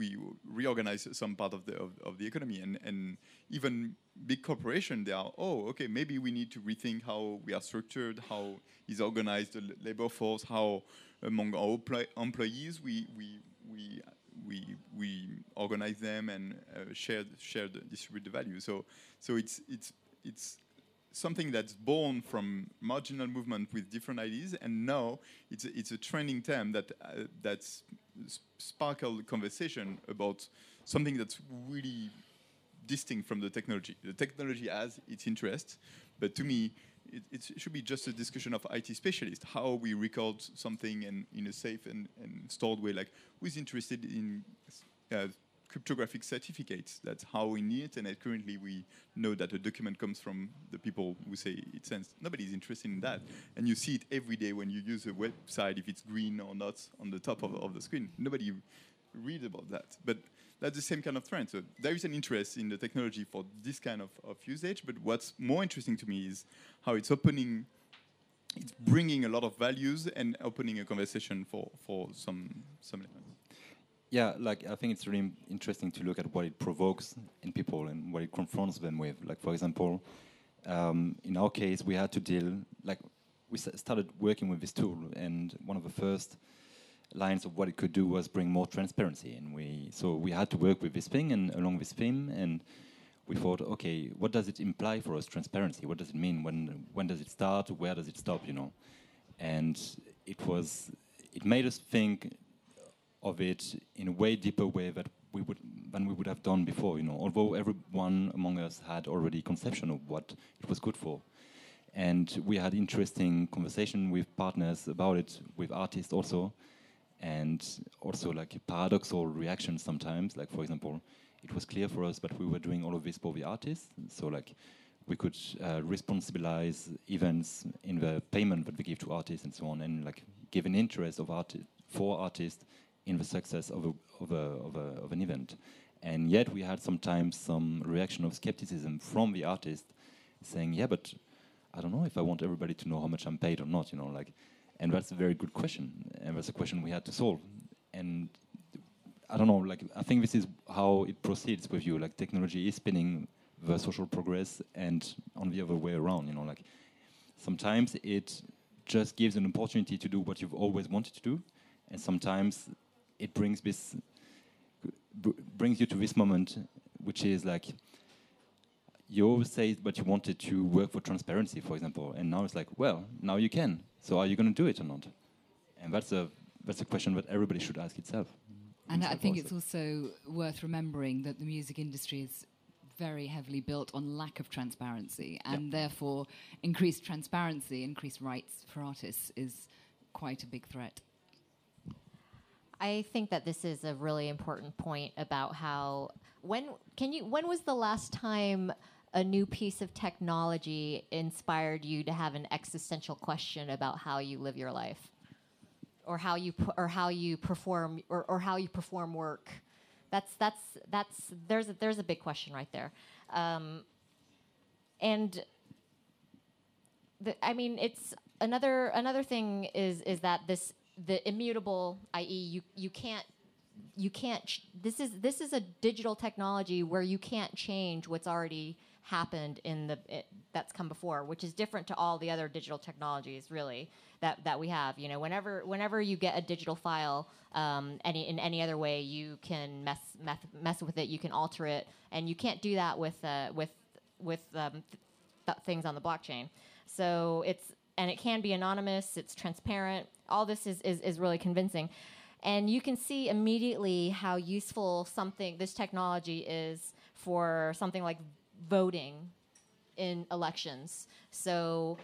we reorganize some part of the, of, of, the economy. And, and even big corporation, they are, oh, okay, maybe we need to rethink how we are structured, how is organized the labor force, how among our employees we, we, we, we, we organize them and uh, share, share the, distribute the value. So, so it's, it's, it's something that's born from marginal movement with different ideas, and now it's a, it's a trending term that uh, that's sparkled conversation about something that's really distinct from the technology. The technology has its interest, but to me, it, it, should be just a discussion of IT specialists, how we record something and in a safe and, and stored way. Like, who's interested in uh, cryptographic certificates? That's how in the internet currently we know that a document comes from the people who say it sends. Nobody's interested in that. And you see it every day when you use a website, if it's green or not on the top of, of the screen. Nobody read about that. But that's the same kind of trend. So there is an interest in the technology for this kind of, of usage, but what's more interesting to me is how it's opening, it's bringing a lot of values and opening a conversation for, for some, some. Yeah, like I think it's really interesting to look at what it provokes in people and what it confronts them with. Like for example, um, in our case, we had to deal like we started working with this tool, and one of the first lines of what it could do was bring more transparency. And we so we had to work with this thing and along this theme, and we thought, okay, what does it imply for us? Transparency. What does it mean? When when does it start? Where does it stop? You know, and it was it made us think of it in a way deeper way that we would than we would have done before. You know, although everyone among us had already conception of what it was good for, and we had interesting conversation with partners about it, with artists also, and also like a paradoxal reactions sometimes. Like for example, it was clear for us that we were doing all of this for the artists, so like we could uh, responsibilize events in the payment that we give to artists and so on, and like give an interest of arti- for artists in the success of, a, of, a, of, a, of an event. And yet we had sometimes some reaction of skepticism from the artist saying, yeah, but I don't know if I want everybody to know how much I'm paid or not, you know, like, and that's a very good question, and that's a question we had to solve. And I don't know, like, I think this is how it proceeds with you, like, technology is spinning the social progress and on the other way around, you know, like, sometimes it just gives an opportunity to do what you've always wanted to do, and sometimes it brings this brings you to this moment, which is like you always say that you wanted to work for transparency, for example, and now it's like, well, now you can. So are you going to do it or not? And that's a that's a question that everybody should ask itself. And I think it's also worth remembering that the music industry is very heavily built on lack of transparency, and yep. therefore increased transparency, increased rights for artists is quite a big threat. I think that this is a really important point about how when can you when was the last time a new piece of technology inspired you to have an existential question about how you live your life? Or how you or how you perform or, or how you perform work? That's that's that's there's a, there's a big question right there. Um, and the, I mean it's another another thing is is that this the immutable, i.e., you you can't you can't. Ch- this is this is a digital technology where you can't change what's already happened in the it, that's come before, which is different to all the other digital technologies, really that that we have. You know, whenever whenever you get a digital file, um, any in any other way, you can mess mess mess with it, you can alter it, and you can't do that with uh, with with um, th- things on the blockchain. So it's and it can be anonymous, it's transparent. All this is, is, is really convincing. And you can see immediately how useful something, this technology is for something like voting in elections. So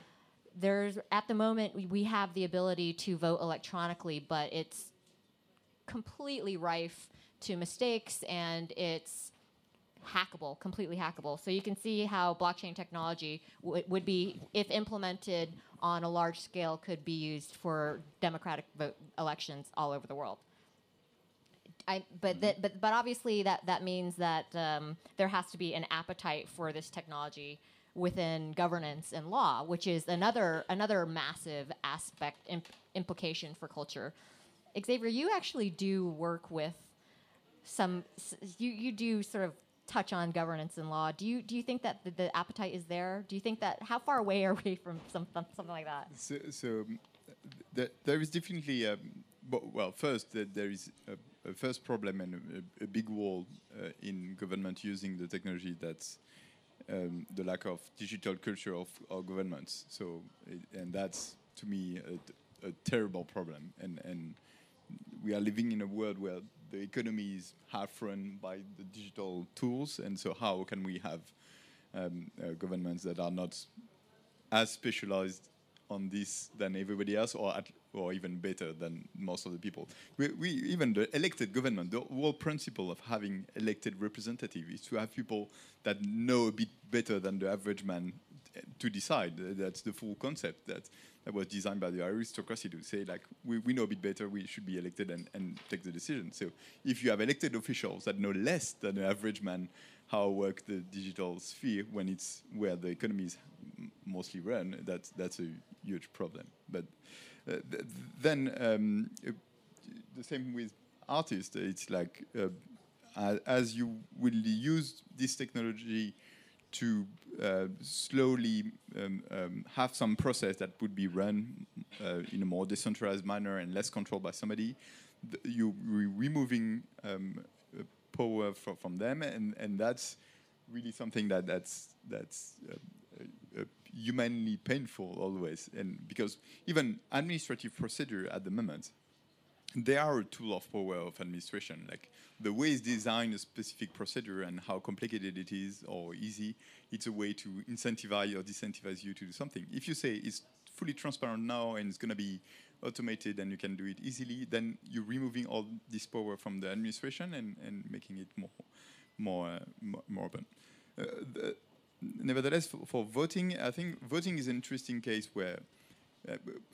there's, at the moment, we, have the ability to vote electronically, but it's completely rife to mistakes and it's hackable, completely hackable. So you can see how blockchain technology would be, if implemented on a large scale, could be used for democratic vote elections all over the world. I, but, that, but but obviously that that means that um, there has to be an appetite for this technology within governance and law, which is another another massive aspect imp- implication for culture. Xavier, you actually do work with some. You you do sort of touch on governance and law. Do you do you think that the, the appetite is there? Do you think that how far away are we from some, something like that? So, so um, th- there is definitely um, well, first uh, there is a, a, first problem and a, a big wall uh, in government using the technology that's um, the lack of digital culture of our governments. So, and that's to me a, a terrible problem. And and we are living in a world where the economy is half run by the digital tools, and so how can we have um, uh, governments that are not as specialized on this than everybody else, or at, or even better than most of the people? We, we even the elected government, the whole principle of having elected representative is to have people that know a bit better than the average man to decide. That's the full concept. That that was designed by the aristocracy to say like we, we know a bit better we should be elected and, and take the decision so if you have elected officials that know less than the average man how work the digital sphere when it's where the economy is mostly run that's that's a huge problem but uh, th then um, uh, the same with artists it's like uh, as you will use this technology to uh, slowly um, um, have some process that would be run uh, in a more decentralized manner and less controlled by somebody. you're removing um, uh, power fr from them, and, and that's really something that that's that's uh, uh, humanly painful always, and because even administrative procedure at the moment they are a tool of power of administration. Like the way it's designed a specific procedure and how complicated it is or easy, it's a way to incentivize or disincentivize you to do something. If you say it's fully transparent now and it's going to be automated and you can do it easily, then you're removing all this power from the administration and, and making it more more uh, more, open. Uh, the, nevertheless, for, for, voting, I think voting is an interesting case where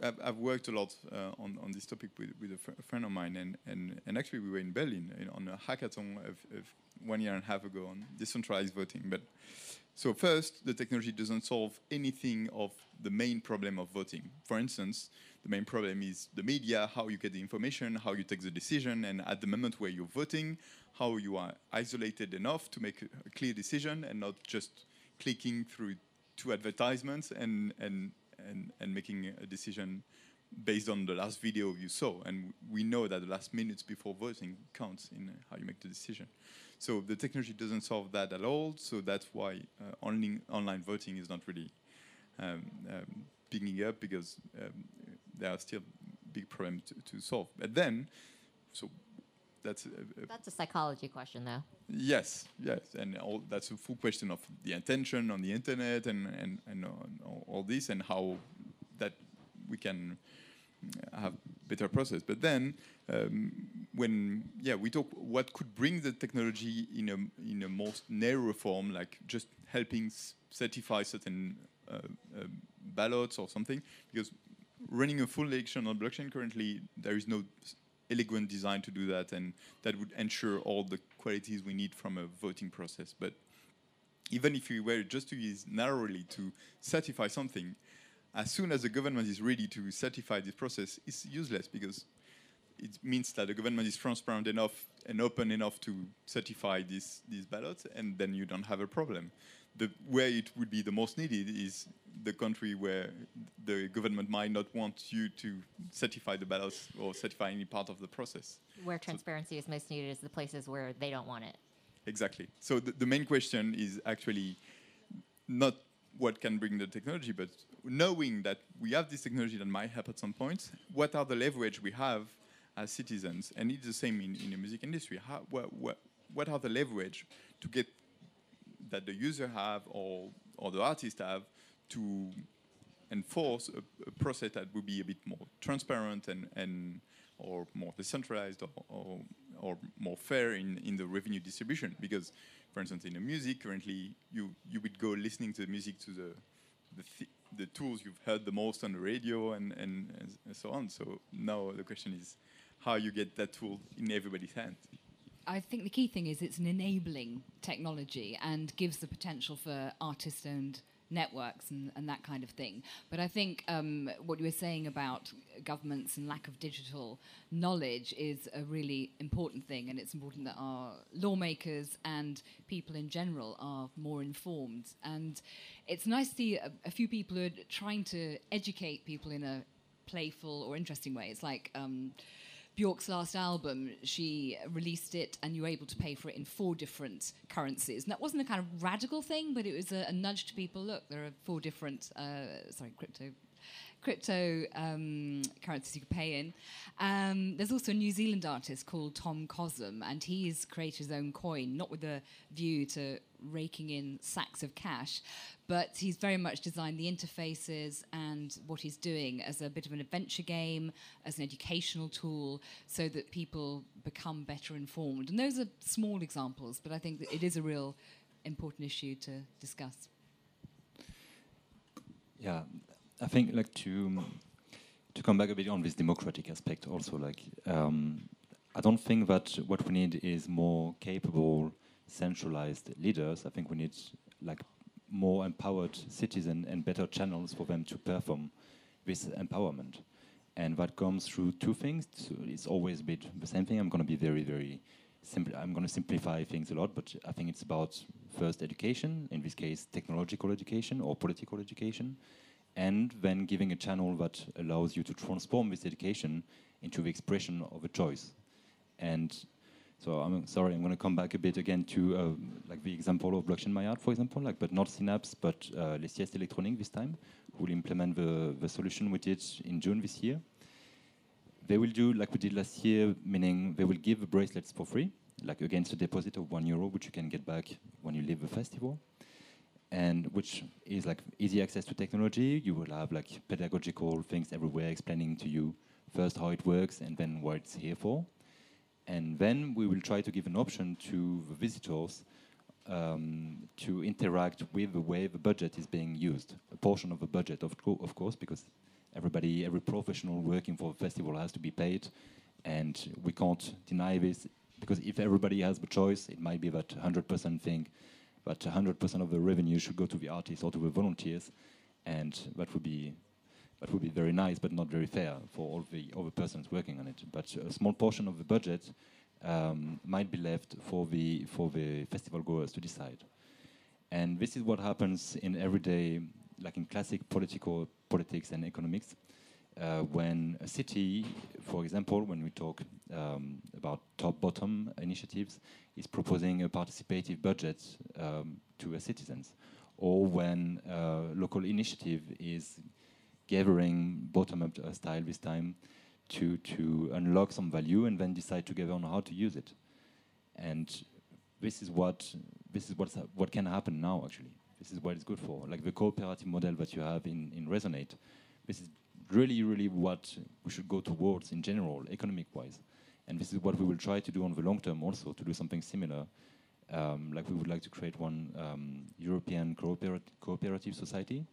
I've, I've, worked a lot uh, on, on this topic with, with a, fr a, friend of mine, and, and, and actually we were in Berlin on a hackathon of, of one year and a half ago on decentralized voting. But so first, the technology doesn't solve anything of the main problem of voting. For instance, the main problem is the media, how you get the information, how you take the decision, and at the moment where you're voting, how you are isolated enough to make a clear decision and not just clicking through two advertisements and, and, and, and making a decision based on the last video you saw. And we know that the last minutes before voting counts in how you make the decision. So the technology doesn't solve that at all. So that's why uh, online, online voting is not really um, um, picking up because um, there are still big problems to, to solve. But then, so that's a, that's a psychology question, though. Yes, yes, and all, that's a full question of the attention on the internet and and, and all, all this and how that we can have better process. But then, um, when yeah, we talk what could bring the technology in a in a most narrow form, like just helping certify certain uh, uh, ballots or something, because running a full election on blockchain currently, there is no elegant design to do that, and that would ensure all the qualities we need from a voting process. But even if we were just to use narrowly to certify something, as soon as the government is ready to certify this process, it's useless because it means that the government is transparent enough and open enough to certify these these ballots, and then you don't have a problem the where it would be the most needed is the country where the government might not want you to certify the ballots or certify any part of the process. Where transparency so is most needed is the places where they don't want it. Exactly. So the, the main question is actually not what can bring the technology, but knowing that we have this technology that might help at some point, what are the leverage we have as citizens? And it's the same in, in the music industry. How, what, what, what are the leverage to get that the user have or, or the artist have to enforce a, a, process that would be a bit more transparent and, and or more decentralized or, or, or, more fair in, in the revenue distribution. Because, for instance, in the music, currently you, you would go listening to the music to the, the, th the tools you've heard the most on the radio and, and, and so on. So now the question is how you get that tool in everybody's hands. I think the key thing is it's an enabling technology and gives the potential for artist owned networks and, and, that kind of thing. But I think um, what you were saying about governments and lack of digital knowledge is a really important thing, and it's important that our lawmakers and people in general are more informed. And it's nice to see a, a few people who are trying to educate people in a playful or interesting way. It's like. Um, Bjork's last album, she released it and you were able to pay for it in four different currencies. And that wasn't a kind of radical thing, but it was a, a nudge to people look, there are four different, uh, sorry, crypto crypto um, currencies you can pay in. Um, there's also a New Zealand artist called Tom Cosm, and he's created his own coin, not with a view to raking in sacks of cash, but he's very much designed the interfaces and what he's doing as a bit of an adventure game, as an educational tool, so that people become better informed. And those are small examples, but I think that it is a real important issue to discuss. Yeah, I think like to to come back a bit on this democratic aspect also like um, I don't think that what we need is more capable centralized leaders. I think we need like more empowered citizens and better channels for them to perform this empowerment. And that comes through two things. So it's always a bit the same thing. I'm going to be very, very simple. I'm going to simplify things a lot, but I think it's about first education, in this case, technological education or political education, and then giving a channel that allows you to transform this education into the expression of a choice. And so I'm sorry, I'm going to come back a bit again to uh, like the example of blockchain My Art, for example, like but not Synapse, but uh, Les Siestes Électroniques this time, who will implement the, the solution we did in June this year. they will do like we did last year, meaning they will give the bracelets for free, like against a deposit of one euro, which you can get back when you leave the festival, and which is like easy access to technology. You will have like pedagogical things everywhere explaining to you first how it works and then what it's here for. And then we will try to give an option to the visitors um, to interact with the way the budget is being used, a portion of the budget, of, co- of course, because everybody, every professional working for a festival has to be paid, and we can't deny this because if everybody has the choice, it might be that 100% thing, that 100% of the revenue should go to the artists or to the volunteers, and that would be that would be very nice, but not very fair for all the other persons working on it. But a small portion of the budget um, might be left for the for the festival goers to decide. And this is what happens in everyday, like in classic political politics and economics, uh, when a city, for example, when we talk um, about top-bottom initiatives, is proposing a participative budget um, to the citizens, or when a local initiative is gathering bottom-up style this time to to unlock some value and then decide together on how to use it. And this is what this is what's, what can happen now. Actually, this is what it's good for. Like the cooperative model that you have in in Resonate. This is really really what we should go towards in general, economic-wise. And this is what we will try to do on the long term also to do something similar. Um, like we would like to create one um, European cooperat cooperative society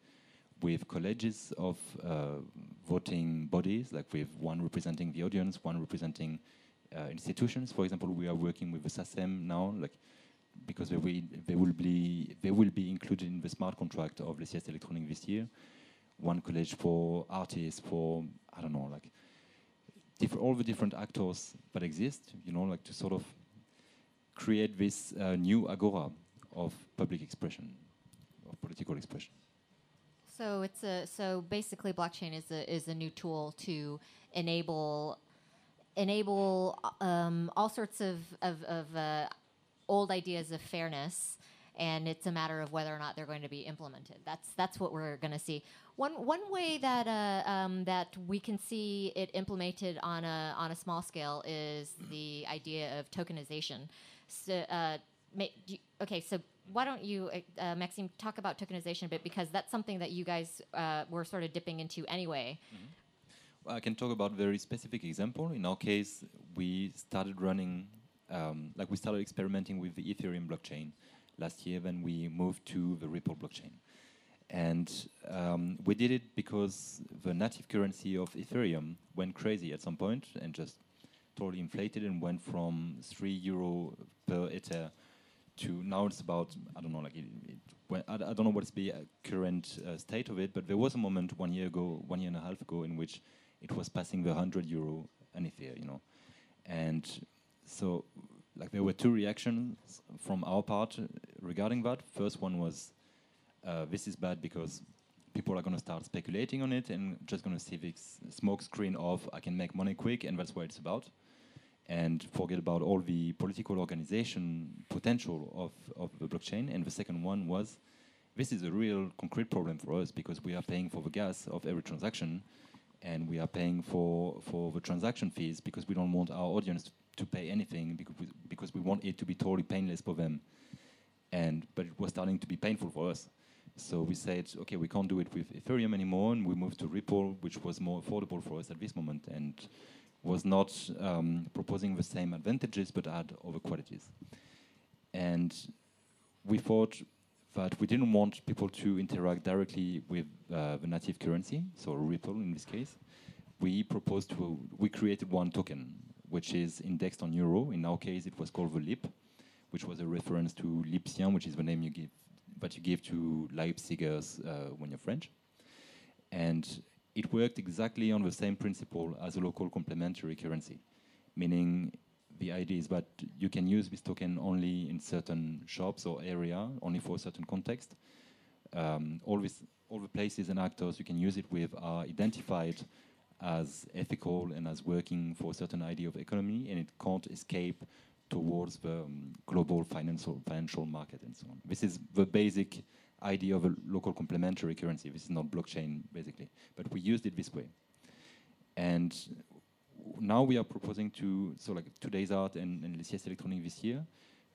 with colleges of uh, voting bodies, like with one representing the audience, one representing uh, institutions. For example, we are working with the SACEM now, like because they will, they will be they will be included in the smart contract of Les Siestes Electroniques this year. One college for artists, for I don't know, like all the different actors that exist. You know, like to sort of create this uh, new agora of public expression, of political expression. So it's a so basically blockchain is a is a new tool to enable enable um, all sorts of of, of uh, old ideas of fairness, and it's a matter of whether or not they're going to be implemented. That's that's what we're going to see. One one way that uh, um, that we can see it implemented on a on a small scale is the idea of tokenization. So, uh, okay, so why don't you, uh, uh, Maxime, talk about tokenization a bit because that's something that you guys uh, were sort of dipping into anyway. Mm-hmm. Well, I can talk about very specific example. In our case, we started running, um, like we started experimenting with the Ethereum blockchain last year. Then we moved to the Ripple blockchain, and um, we did it because the native currency of Ethereum went crazy at some point and just totally inflated and went from three euro per ether to now it's about I don't know like it, it, I, I, don't know what's the uh, current uh, state of it, but there was a moment one year ago, one year and a half ago, in which it was passing the hundred euro an ether, you know, and so like there were two reactions from our part regarding that. First one was uh, this is bad because people are going to start speculating on it and just going to see this smoke screen of I can make money quick and that's what it's about and forget about all the political organization potential of, of the blockchain. And the second one was this is a real concrete problem for us because we are paying for the gas of every transaction and we are paying for, for the transaction fees because we don't want our audience to pay anything because we, because we want it to be totally painless for them. And, but it was starting to be painful for us. So we said, okay, we can't do it with Ethereum anymore, and we moved to Ripple, which was more affordable for us at this moment. And was not um, proposing the same advantages but had other qualities. And we thought that we didn't want people to interact directly with uh, the native currency, so Ripple in this case. We proposed to, we created one token, which is indexed on euro. In our case, it was called the LIP, which was a reference to Lipsien, which is the name you give, that you give to Leipzigers uh, when you're French. And it worked exactly on the same principle as a local complementary currency, meaning the idea is that you can use this token only in certain shops or area, only for a certain context. Um, all, this, all the places and actors you can use it with are identified as ethical and as working for a certain idea of economy, and it can't escape towards the um, global financial financial market and so on. This is the basic idea of a local complementary currency. This is not blockchain, basically, but we used it this way. And now we are proposing to so like today's art and, and Les Siestes Électroniques this year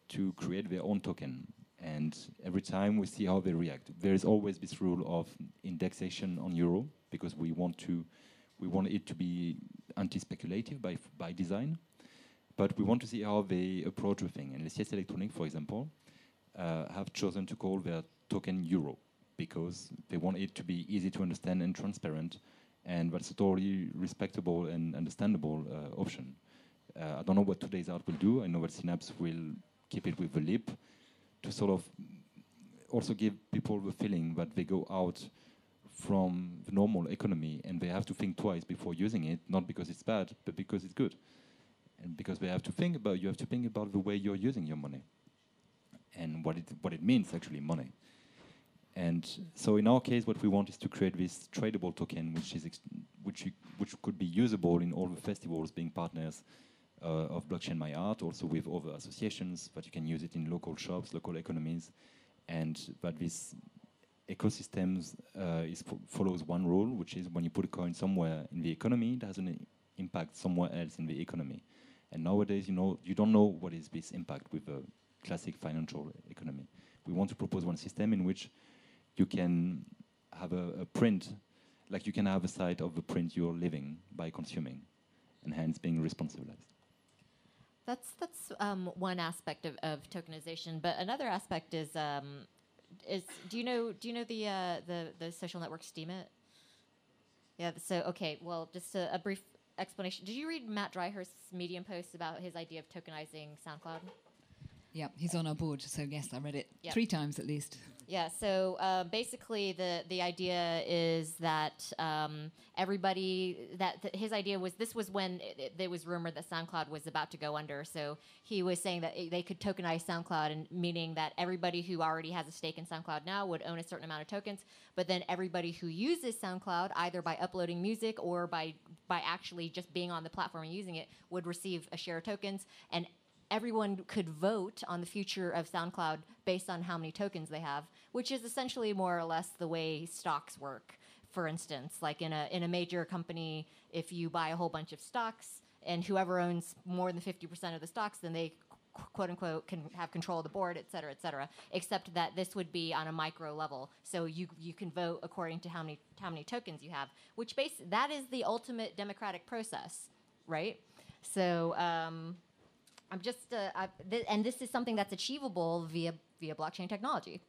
to create their own token. And every time we see how they react. There is always this rule of indexation on euro because we want to we want it to be anti-speculative by by design. But we want to see how they approach the thing. And Les Siestes Électroniques, for example, uh, have chosen to call their token euro because they want it to be easy to understand and transparent and that's a totally respectable and understandable uh, option. Uh, I don't know what today's art will do. I know that Synapse will keep it with the lip to sort of also give people the feeling that they go out from the normal economy and they have to think twice before using it, not because it's bad, but because it's good. And because they have to think about, you have to think about the way you're using your money and what it, what it means actually, money. And so in our case, what we want is to create this tradable token, which is which which could be usable in all the festivals, being partners uh, of Blockchain My Art, also with other associations, but you can use it in local shops, local economies, and that this ecosystems uh, is follows one rule, which is when you put a coin somewhere in the economy, it has an impact somewhere else in the economy. And nowadays, you know, you don't know what is this impact with a classic financial economy. We want to propose one system in which you can have a, a, print, like you can have a site of the print you're living by consuming, and hence being responsibilized. That's that's um, one aspect of, of, tokenization, but another aspect is um, is do you know do you know the uh, the the social network Steemit? Yeah. So okay, well, just a, a brief explanation. Did you read Matt Dryhurst's Medium post about his idea of tokenizing SoundCloud? Yeah, he's on our board, so yes, I read it yep. three times at least. Yeah. So uh, basically, the the idea is that um, everybody that th- his idea was this was when it, it, there was rumored that SoundCloud was about to go under. So he was saying that they could tokenize SoundCloud, and meaning that everybody who already has a stake in SoundCloud now would own a certain amount of tokens. But then everybody who uses SoundCloud, either by uploading music or by by actually just being on the platform and using it, would receive a share of tokens and everyone could vote on the future of SoundCloud based on how many tokens they have, which is essentially more or less the way stocks work. For instance, like in a in a major company, if you buy a whole bunch of stocks and whoever owns more than 50% of the stocks, then they quote unquote can have control of the board, et cetera, et cetera. Except that this would be on a micro level, so you you can vote according to how many how many tokens you have, which base that is the ultimate democratic process, right? So um, I'm just, uh, th- and this is something that's achievable via via blockchain technology.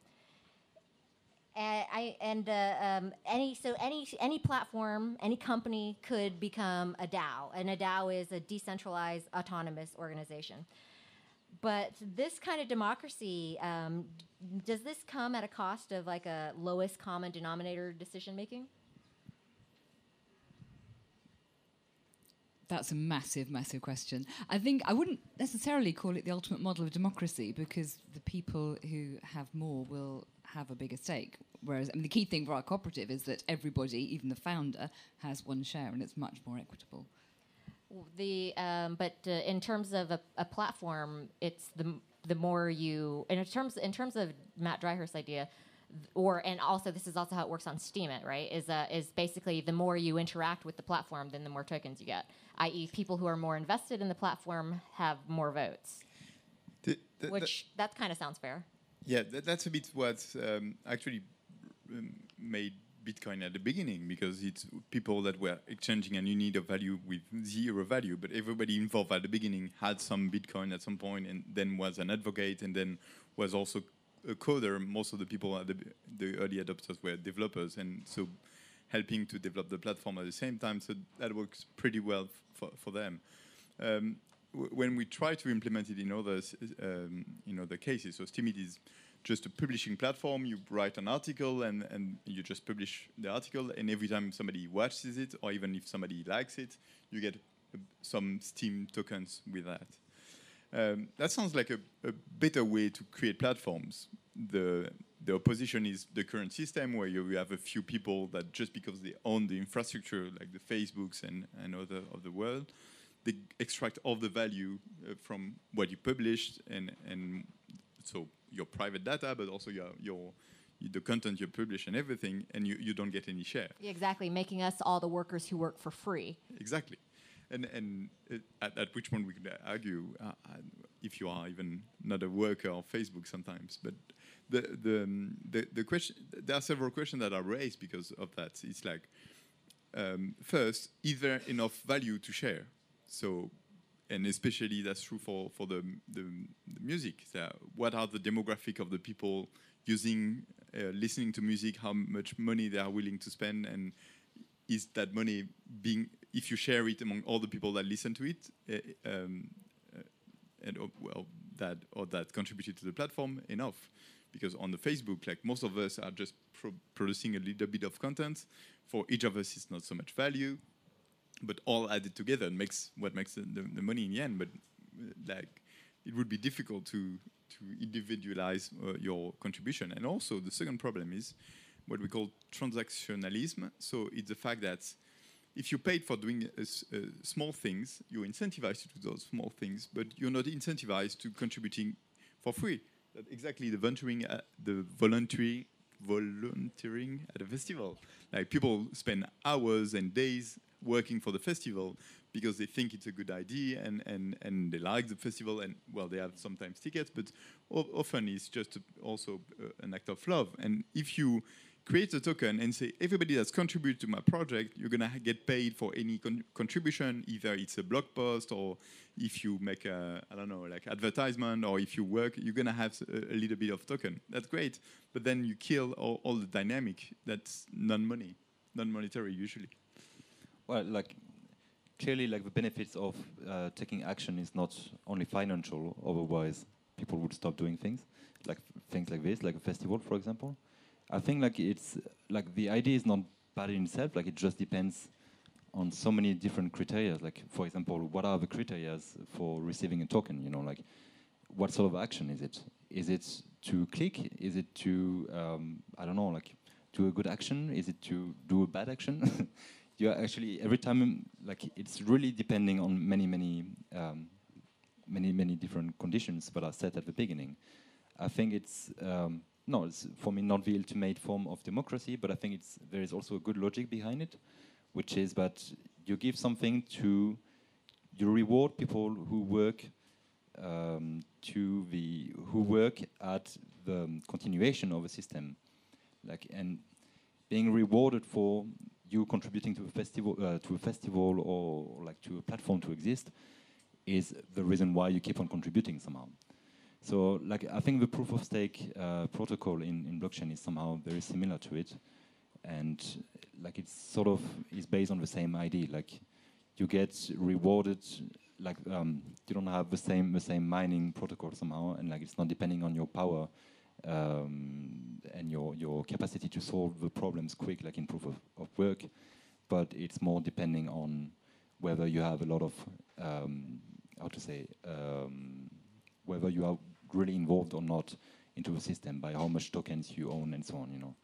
And, I, and uh, um, any so any any platform, any company could become a DAO, and a DAO is a decentralized autonomous organization. But this kind of democracy, um, does this come at a cost of like a lowest common denominator decision making? That's a massive, massive question. I think I wouldn't necessarily call it the ultimate model of democracy because the people who have more will have a bigger stake. Whereas, I mean, the key thing for our cooperative is that everybody, even the founder, has one share, and it's much more equitable. The um, but uh, in terms of a, a, platform, it's the the more you in terms in terms of Matt Dryhurst's idea, or and also this is also how it works on Steemit, right? Is uh, is basically the more you interact with the platform, then the more tokens you get. I.e., people who are more invested in the platform have more votes. The, the, which the, that kind of sounds fair. Yeah, that's a bit what um, actually um, made Bitcoin at the beginning because it's people that were exchanging and you need a value with zero value, but everybody involved at the beginning had some Bitcoin at some point and then was an advocate and then was also a coder, most of the people, the, the early adopters were developers, and so helping to develop the platform at the same time. So that works pretty well for, for them. Um, when we try to implement it in other um, in other cases, so Steemit is just a publishing platform. You write an article and, and you just publish the article, and every time somebody watches it, or even if somebody likes it, you get uh, some Steem tokens with that. Um, that sounds like a, a, better way to create platforms. The, the opposition is the current system where you have a few people that just because they own the infrastructure, like the Facebooks and, and other of the world, they extract all the value uh, from what you published and, and so your private data, but also your, your the content you publish and everything, and you, you don't get any share. Exactly, making us all the workers who work for free. Exactly. And and at, at which point we could argue uh, if you are even not a worker of Facebook sometimes. But the the um, the, the question there are several questions that are raised because of that. It's like um, first, is there enough value to share? So, and especially that's true for for the the, the music. So what are the demographic of the people using uh, listening to music? How much money they are willing to spend and is that money being if you share it among all the people that listen to it uh, um, uh, and uh, well that or that contributed to the platform enough. Because on the facebook like most of us are just pro producing a little bit of content. For each of us it's not so much value but all added together makes what makes the, the, the money in the end. But like it would be difficult to to individualize uh, your contribution. And also the second problem is what we call transactionalism. So it's the fact that if you paid for doing uh, uh, small things, you're incentivized to do those small things, but you're not incentivized to contributing for free. Exactly the volunteering, uh, the voluntary volunteering at a festival. Like people spend hours and days working for the festival because they think it's a good idea and, and, and they like the festival and well they have sometimes tickets but often it's just also uh, an act of love and if you create a token and say everybody that's contributed to my project, you're gonna get paid for any con contribution, either it's a blog post or if you make a I don't know like advertisement or if you work, you're gonna have a, a little bit of token. That's great, but then you kill all, all the dynamic that's non-money, non-monetary usually. Well, like clearly, like the benefits of uh, taking action is not only financial. Otherwise, people would stop doing things like things like this, like a festival, for example. I think like it's like the idea is not bad in itself. Like it just depends on so many different criteria. Like for example, what are the criteria for receiving a token? You know, like what sort of action is it? Is it to click? Is it to um, I don't know, like do a good action? Is it to do a bad action? you are actually every time like it's really depending on many many um, many many different conditions that are set at the beginning. I think it's um, no, it's for me not the ultimate form of democracy, but I think it's there is also a good logic behind it, which is that you give something to you reward people who work um, to the who work at the continuation of a system, like and being rewarded for you contributing to a festival uh, to a festival or like to a platform to exist is the reason why you keep on contributing somehow. So, like, I think the proof of stake uh, protocol in, in blockchain is somehow very similar to it, and like it's sort of is based on the same idea. Like, you get rewarded, like um, you don't have the same the same mining protocol somehow, and like it's not depending on your power um, and your your capacity to solve the problems quick, like in proof of, of work, but it's more depending on whether you have a lot of um, how to say um, whether you are really involved or not into the system by how much tokens you own and so on, you know.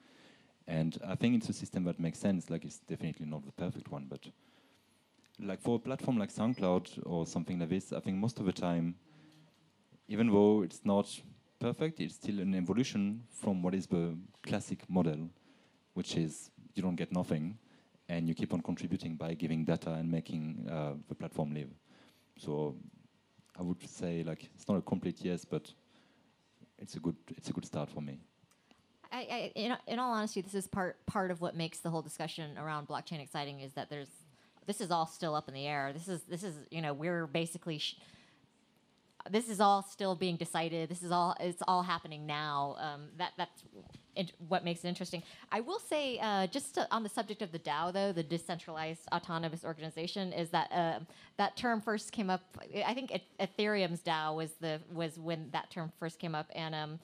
And I think it's a system that makes sense. Like it's definitely not the perfect one, but like for a platform like SoundCloud or something like this, I think most of the time, even though it's not perfect, it's still an evolution from what is the classic model, which is you don't get nothing, and you keep on contributing by giving data and making uh, the platform live. So I would say like it's not a complete yes, but it's a good it's a good start for me. I, I, in, in all honesty, this is part part of what makes the whole discussion around blockchain exciting. Is that there's this is all still up in the air. This is this is you know we're basically this is all still being decided. This is all it's all happening now. Um, that that's what makes it interesting. I will say, uh, just to, on the subject of the DAO, though, the decentralized autonomous organization, is that uh, that term first came up. I think Ethereum's DAO was the was when that term first came up, and um,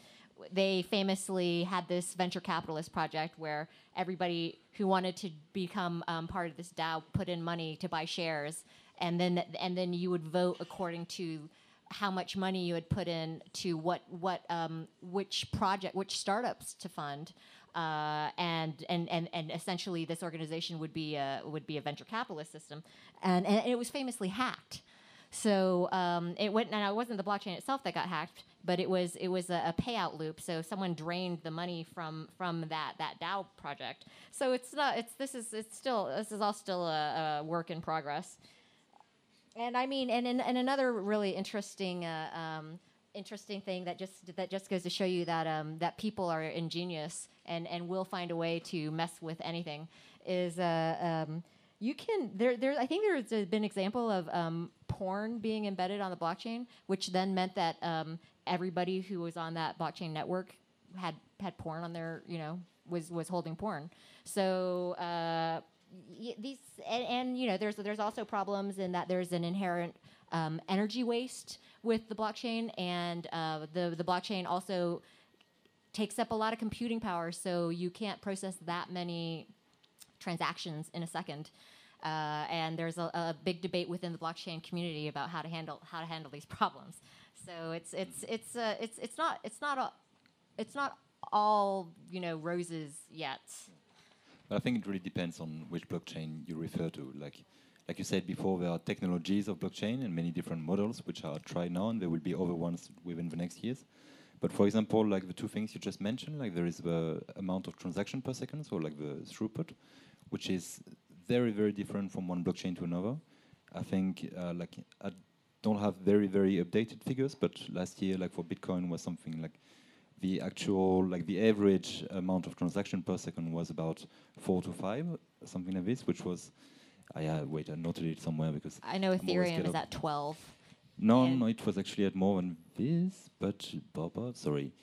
they famously had this venture capitalist project where everybody who wanted to become um, part of this DAO put in money to buy shares, and then and then you would vote according to how much money you had put in to what what um, which project which startups to fund uh, and, and and and essentially this organization would be a, would be a venture capitalist system. And, and it was famously hacked. So um, it went and it wasn't the blockchain itself that got hacked but it was it was a, a, payout loop. So someone drained the money from from that that DAO project. So it's not it's this is it's still this is all still a, a work in progress And I mean, and, and, and another really interesting, uh, um, interesting thing that just that just goes to show you that um, that people are ingenious and and will find a way to mess with anything is uh, um, you can there there I think there's been example of um, porn being embedded on the blockchain, which then meant that um, everybody who was on that blockchain network had had porn on their you know was was holding porn. So. Uh, these and, and you know there's there's also problems in that there's an inherent um, energy waste with the blockchain and uh, the the blockchain also takes up a lot of computing power so you can't process that many transactions in a second. Uh, and there's a, a big debate within the blockchain community about how to handle how to handle these problems. So it's it's it's uh, it's it's not it's not a, it's not all you know roses yet I think it really depends on which blockchain you refer to. Like, like you said before, there are technologies of blockchain and many different models which are tried now, and there will be other ones within the next years. But for example, like the two things you just mentioned, like there is the amount of transaction per second, so like the throughput, which is very, very different from one blockchain to another. I think uh, like I don't have very, very updated figures, but last year, like for Bitcoin, was something like the actual like the average amount of transaction per second was about four to five, something like this, which was. I uh, wait, I noted it somewhere because i know I'm ethereum is at 12 no, no, it was actually at more than this, but Baba, sorry.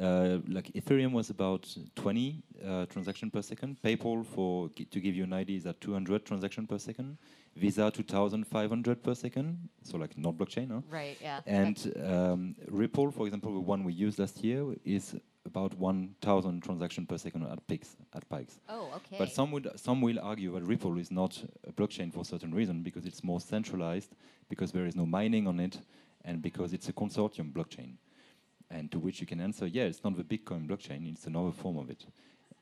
Uh, like Ethereum was about 20 uh, transaction per second. PayPal, for to give you an idea, is at 200 transaction per second. Visa 2,500 per second. So like not blockchain, huh? right yeah And um, Ripple, for example, the one we used last year, is about 1,000 transaction per second at peaks, at pikes. oh okay But some would some will argue that Ripple is not a blockchain for certain reason because it's more centralized, because there is no mining on it, and because it's a consortium blockchain. And to which you can answer, yeah, it's not the Bitcoin blockchain; it's another form of it.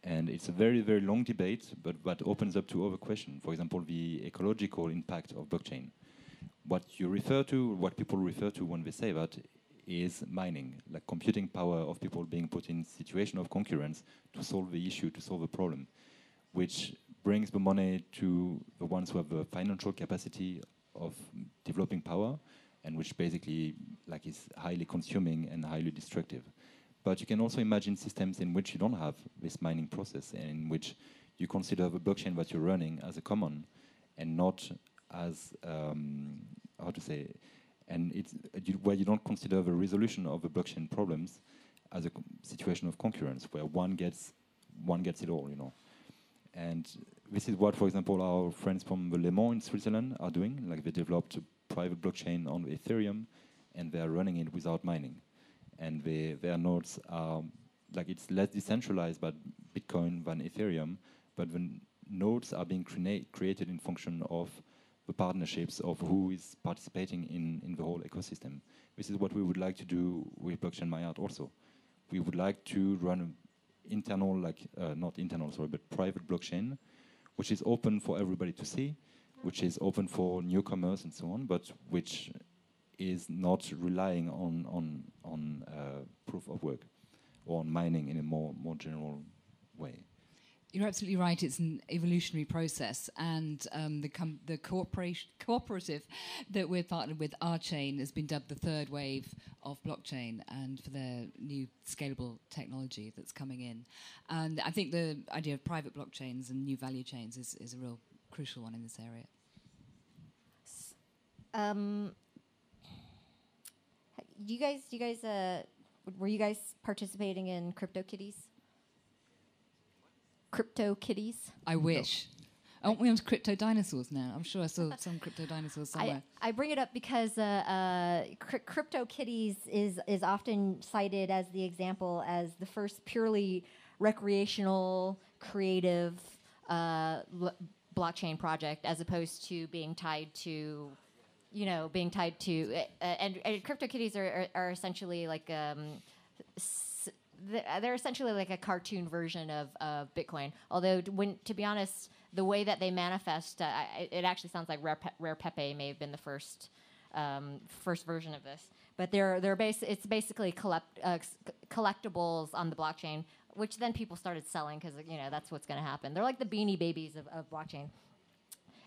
And it's a very very long debate, but that opens up to other questions. For example, the ecological impact of blockchain. What you refer to, what people refer to when they say that, is mining, like computing power of people being put in situation of concurrence to solve the issue, to solve the problem which brings the money to the ones who have the financial capacity of developing power and which basically like is highly consuming and highly destructive but you can also imagine systems in which you don't have this mining process and in which you consider the blockchain that you're running as a common and not as um, how to say and it's you, where you don't consider the resolution of the blockchain problems as a situation of concurrence where one gets one gets it all you know and this is what, for example, our friends from the Léman in Switzerland are doing. Like they developed private blockchain on Ethereum, and they are running it without mining. And they, their nodes are like it's less decentralized but Bitcoin than Ethereum, but the nodes are being crea- created in function of the partnerships of who is participating in, in the whole ecosystem. This is what we would like to do with blockchain My Art also. We would like to run internal, like uh, not internal, sorry, but private blockchain, which is open for everybody to see, which is open for newcomers and so on, but which is not relying on on on uh, proof of work or on mining in a more more general way. You're absolutely right. It's an evolutionary process, and um, the com- the cooperation cooperative that we're partnered with, Holochain, has been dubbed the third wave of blockchain, and for their new scalable technology that's coming in. And I think the idea of private blockchains and new value chains is, is a real crucial one in this area. Um, you guys, you guys, uh, were you guys participating in CryptoKitties? CryptoKitties. I wish. Aren't we on crypto dinosaurs now? I'm sure I saw some crypto dinosaurs somewhere. I, I bring it up because uh, uh, cr- CryptoKitties is is often cited as the example as the first purely recreational, creative uh, l- blockchain project, as opposed to being tied to, you know, being tied to. Uh, and, and CryptoKitties are, are, are essentially like. Um, they're essentially like a cartoon version of, of Bitcoin. Although, when to be honest, the way that they manifest, uh, it actually sounds like Rare, Pe- Rare Pepe may have been the first um, first version of this. But they're they're base. It's basically collect, uh, collectibles on the blockchain, which then people started selling because you know that's what's going to happen. They're like the Beanie Babies of, of blockchain.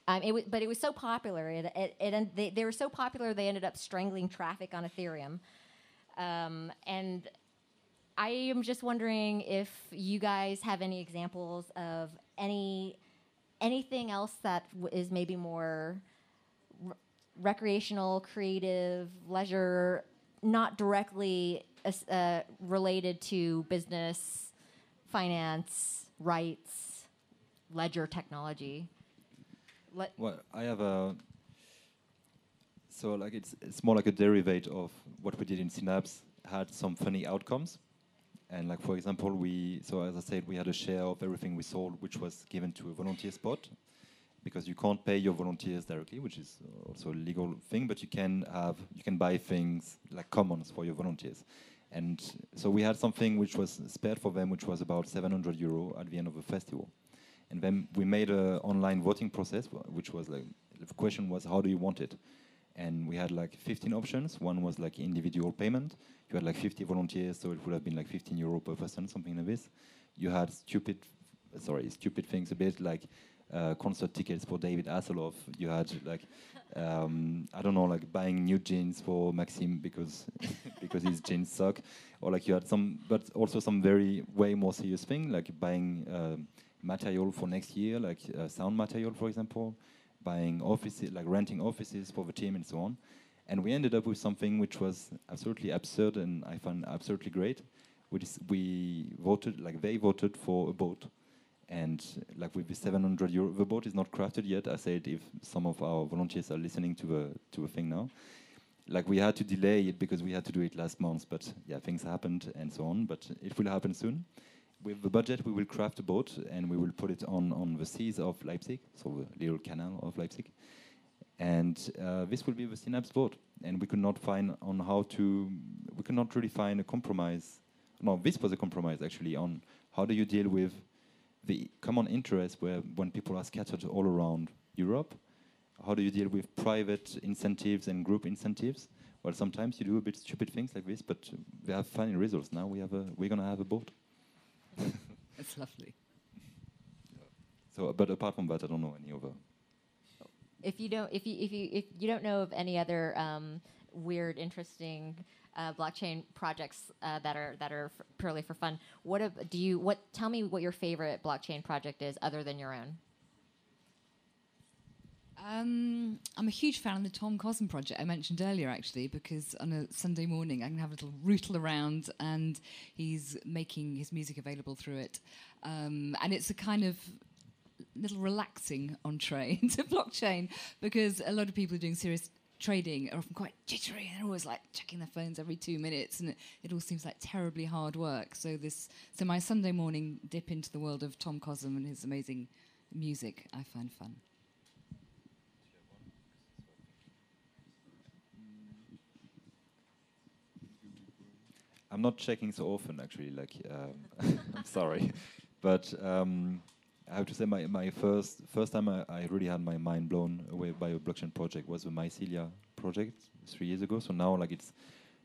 Um, it w- but it was so popular. It, it, it they, they were so popular they ended up strangling traffic on Ethereum. Um, and I am just wondering if you guys have any examples of any anything else that is maybe more r- recreational, creative, leisure, not directly uh, related to business, finance, rights, ledger technology. Let, Well, I have a. So like it's it's more like a derivative of what we did in Synapse. Had some funny outcomes, and like for example, we so as I said, we had a share of everything we sold, which was given to a volunteer spot, because you can't pay your volunteers directly, which is also a legal thing. But you can have you can buy things like commons for your volunteers, and so we had something which was spared for them, which was about 700 euro at the end of the festival. And then we made an online voting process which was like the question was how do you want it? And we had like 15 options. One was like individual payment. You had like 50 volunteers so it would have been like 15 euro per person something like this. You had stupid sorry stupid things a bit like uh, concert tickets for david Hasselhoff. you had like um, i don't know like buying new jeans for maxime because because his jeans suck or like you had some but also some very way more serious thing like buying um, material for next year, like uh, sound material, for example, buying offices, like renting offices for the team and so on. And we ended up with something which was absolutely absurd and I found absolutely great. Which we voted, like they voted for a boat. And like with the 700 euro, the boat is not crafted yet. I said if some of our volunteers are listening to the to the thing now, like we had to delay it because we had to do it last month. But yeah, things happened and so on. But it will happen soon with the budget, we will craft a boat and we will put it on, on the seas of Leipzig, so the little canal of Leipzig. And uh, this will be the Synapse boat. And we could not find on how to, we could not really find a compromise. No, this was a compromise actually on how do you deal with the common interest where when people are scattered all around Europe, how do you deal with private incentives and group incentives? Well, sometimes you do a bit stupid things like this, but we have funny results. Now we have a, we're gonna have a boat. It's lovely. So, but apart from that, I don't know any other. if you don't, if you if you if you don't know of any other um, weird, interesting uh, blockchain projects uh, that are that are purely for fun, what do you what? Tell me what your favorite blockchain project is, other than your own. Um, I'm a huge fan of the Tom Cosm project I mentioned earlier, actually, because on a Sunday morning I can have a little rootle around and he's making his music available through it. Um, and it's a kind of little relaxing entree into blockchain because a lot of people are doing serious trading are often quite jittery and they're always like checking their phones every two minutes and it, it all seems like terribly hard work. So this, so my Sunday morning dip into the world of Tom Cosm and his amazing music I find fun. I'm not checking so often, actually. Like, um, I'm sorry, but um, I have to say, my, my first first time I, I really had my mind blown away by a blockchain project was the Mycelia project three years ago. So now, like, it's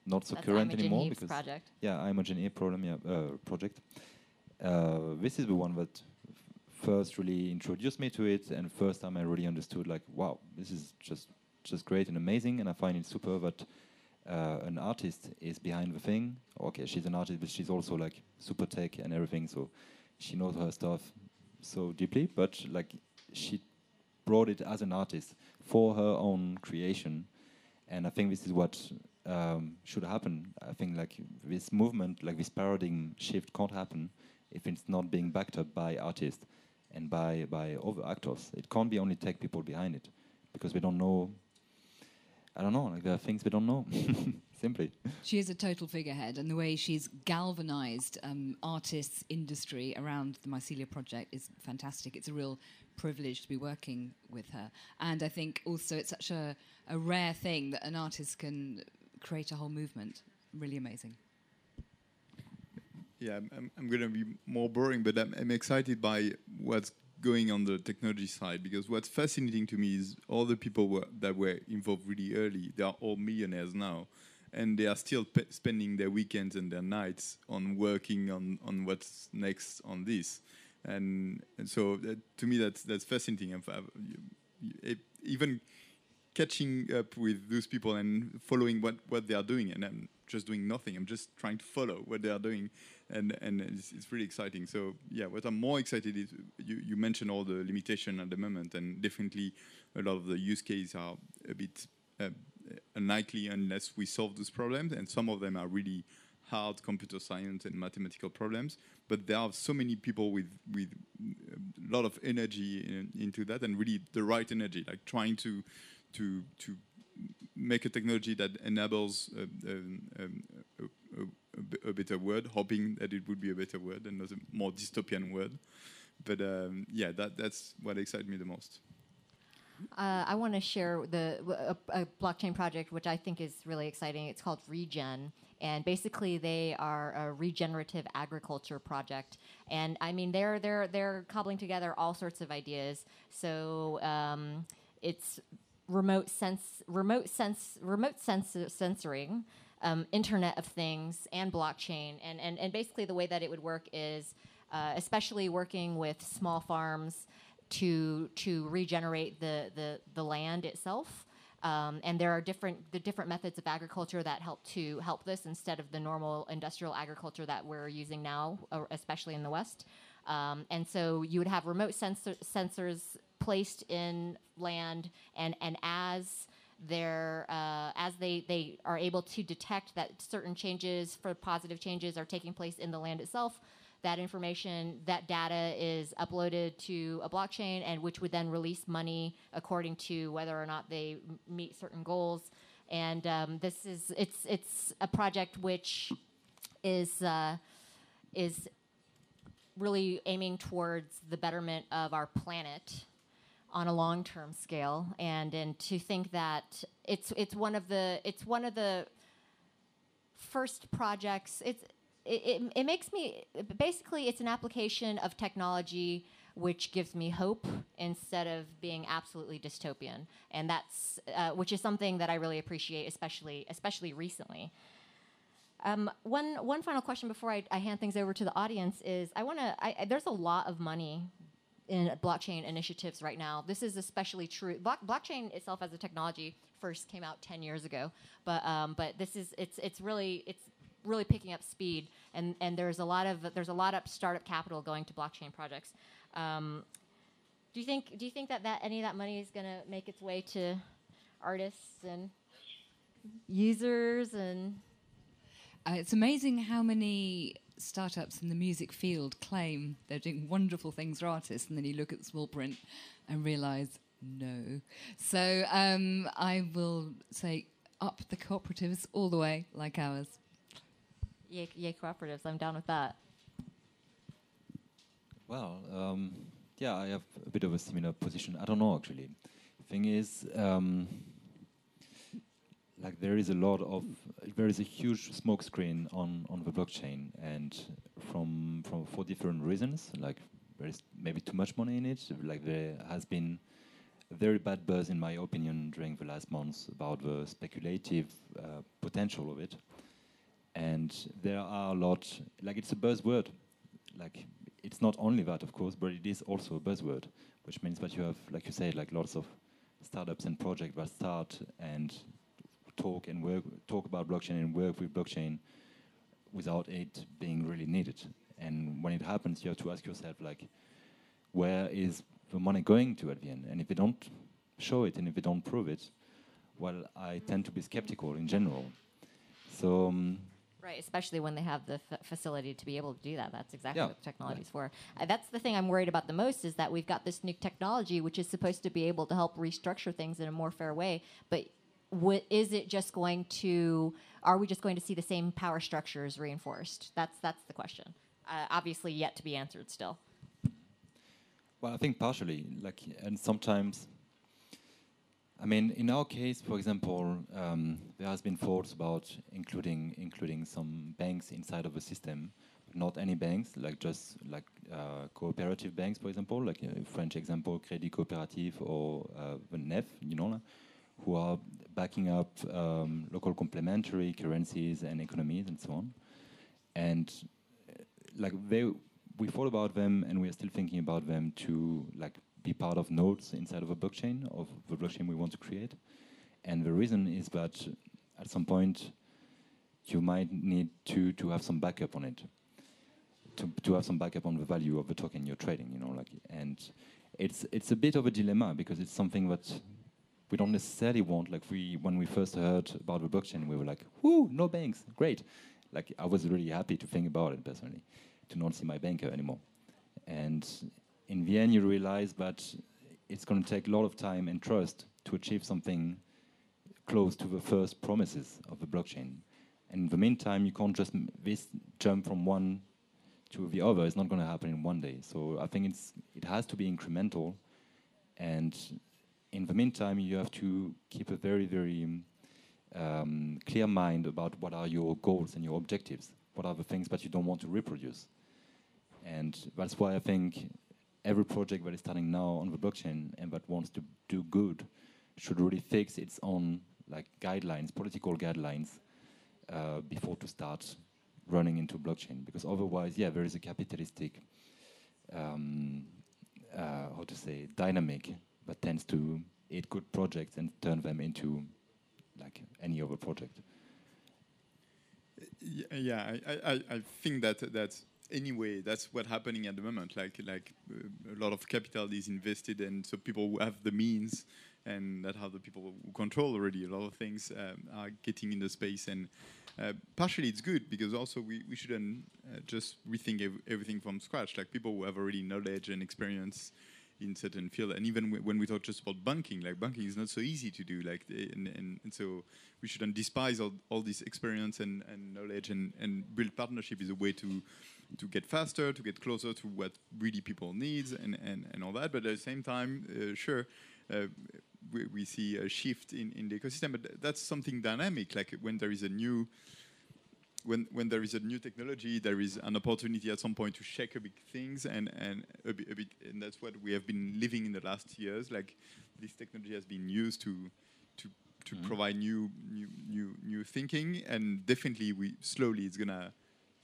not so That's current Imogen anymore because project. yeah, Imogen A problem, yeah, uh, project. Uh, this is the one that first really introduced me to it, and first time I really understood, like, wow, this is just just great and amazing, and I find it super that uh, an artist is behind the thing. Okay, she's an artist, but she's also like super tech and everything, so she knows her stuff so deeply. But like, she brought it as an artist for her own creation, and I think this is what um, should happen. I think like this movement, like this paradigm shift, can't happen if it's not being backed up by artists and by by other actors. It can't be only tech people behind it because we don't know. I don't know. Like there are things we don't know. Simply. She is a total figurehead, and the way she's galvanized um, artists, industry around the Mycelia project is fantastic. It's a real privilege to be working with her. And I think also it's such a, a rare thing that an artist can create a whole movement. Really amazing. Yeah, I'm, I'm, I'm going to be more boring, but I'm, I'm excited by what's going on the technology side because what's fascinating to me is all the people were, that were involved really early. They are all millionaires now, and they are still pe- spending their weekends and their nights on working on, on what's next on this. And, and so that, to me, that's that's fascinating. I've, I've, it, even catching up with those people and following what, what they are doing and I'm just doing nothing. I'm just trying to follow what they are doing and, and it's, it's really exciting. So yeah, what I'm more excited is you, you mentioned all the limitation at the moment and definitely a lot of the use cases are a bit uh, unlikely unless we solve those problems and some of them are really hard computer science and mathematical problems, but there are so many people with with a lot of energy in, into that and really the right energy, like trying to to to make a technology that enables um, um, um, a, a, a, better world, hoping that it would be a better world and not a more dystopian world. But um, yeah, that, that's what excites me the most. Uh, I want to share the a, a, blockchain project which I think is really exciting. It's called Regen, and basically they are a regenerative agriculture project. And I mean, they're they're they're cobbling together all sorts of ideas. So um, it's remote sense, remote sense, remote sense censoring, um, Internet of Things, and blockchain. And, and, and basically, the way that it would work is, uh, especially working with small farms, to to regenerate the the, the land itself. Um, and there are different the different methods of agriculture that help to help this instead of the normal industrial agriculture that we're using now, especially in the West. Um, and so you would have remote sensor, sensors placed in land, and and as they're uh, as they they are able to detect that certain changes for positive changes are taking place in the land itself that information that data is uploaded to a blockchain and which would then release money according to whether or not they meet certain goals. And um, this is it's it's a project which is uh, is really aiming towards the betterment of our planet on a long-term scale, and and to think that it's it's one of the it's one of the first projects. It's it, it, it makes me basically it's an application of technology which gives me hope instead of being absolutely dystopian, and that's uh, which is something that I really appreciate, especially especially recently. Um, one one final question before I, I, hand things over to the audience is I want to. There's a lot of money in blockchain initiatives right now. This is especially true. Block, blockchain itself as a technology first came out 10 years ago, but um, but this is it's it's really it's really picking up speed, and and there's a lot of there's a lot of startup capital going to blockchain projects. Um, do you think do you think that, that any of that money is going to make its way to artists and users and uh, it's amazing how many startups in the music field claim they're doing wonderful things for artists, and then you look at the small print and realize no. So um, I will say up the cooperatives all the way, like ours. Yay, yay cooperatives! I'm down with that. Well, um, yeah, I have a bit of a similar position. I don't know actually. Thing is. Um, like there is a lot of there is a huge smokescreen on on the blockchain, and from from for different reasons. Like there is maybe too much money in it. Like there has been a very bad buzz, in my opinion, during the last months about the speculative uh, potential of it. And there are a lot like it's a buzzword. Like it's not only that, of course, but it is also a buzzword, which means that you have, like you say, like lots of startups and projects that start and talk and work, talk about blockchain and work with blockchain without it being really needed. And when it happens, you have to ask yourself, like, where is the money going to at the end? And if they don't show it and if they don't prove it, well, I tend to be skeptical in general. So. Um, Right, especially when they have the facility to be able to do that. That's exactly yeah. what the technology is for. Uh, that's the thing I'm worried about the most is that we've got this new technology which is supposed to be able to help restructure things in a more fair way, but what is it just going to are we just going to see the same power structures reinforced? That's that's the question. Uh, obviously yet to be answered still. Well i think partially like and sometimes i mean in our case for example um, there has been thoughts about including including some banks inside of a system not any banks like just like uh, cooperative banks for example like a french example crédit coopératif or uh, the nef you know who are backing up um, local complementary currencies and economies and so on. And uh, like they, we thought about them, and we are still thinking about them to like be part of nodes inside of a blockchain of the blockchain we want to create. And the reason is that at some point you might need to to have some backup on it, to to have some backup on the value of the token you're trading. You know, like and it's it's a bit of a dilemma because it's something that we don't necessarily want. Like we when we first heard about the blockchain, we were like, "Whoo, no banks, great!" Like I was really happy to think about it personally, to not see my banker anymore. And in the end, you realize that it's going to take a lot of time and trust to achieve something close to the first promises of the blockchain. And in the meantime, you can't just this jump from one to the other. It's not going to happen in one day. So I think it's it has to be incremental, and in the meantime, you have to keep a very very um, clear mind about what are your goals and your objectives. What are the things that you don't want to reproduce, and that's why I think every project that is starting now on the blockchain and that wants to do good should really fix its own like guidelines, political guidelines, uh, before to start running into blockchain. Because otherwise, yeah, there is a capitalistic, um, uh, how to say, dynamic that tends to eat good projects and turn them into like any other project. Yeah, I, I, I think that that's anyway that's what's happening at the moment. Like like a lot of capital is invested, and so people who have the means and that have the people who control already a lot of things um, are getting in the space and. Uh, partially it's good because also we, we shouldn't uh, just rethink ev everything from scratch like people who have already knowledge and experience in certain field and even when we talk just about banking like banking is not so easy to do like and, and, and so we shouldn't despise all, all this experience and, and knowledge and, and build partnership is a way to to get faster to get closer to what really people needs and, and, and all that but at the same time uh, sure uh, we, we, see a shift in, in the ecosystem, but that's something dynamic. Like when there is a new when when there is a new technology, there is an opportunity at some point to shake a big things, and and a bit, a bit, and that's what we have been living in the last years. Like this technology has been used to to to mm-hmm. provide new new new new thinking, and definitely we slowly it's gonna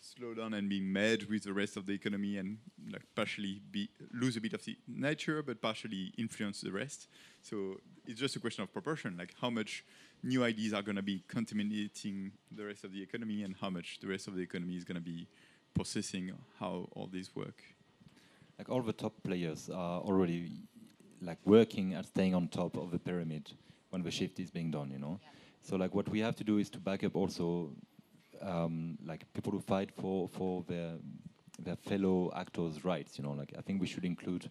slow down and be merged with the rest of the economy and like partially be lose a bit of the nature, but partially influence the rest. So it's just a question of proportion, like how much new ideas are going to be contaminating the rest of the economy and how much the rest of the economy is going to be processing how all these work. Like all the top players are already like working at staying on top of the pyramid when the shift is being done, you know. Yeah. So like what we have to do is to back up also um, like people who fight for for their their fellow actors' rights. You know, like I think we should include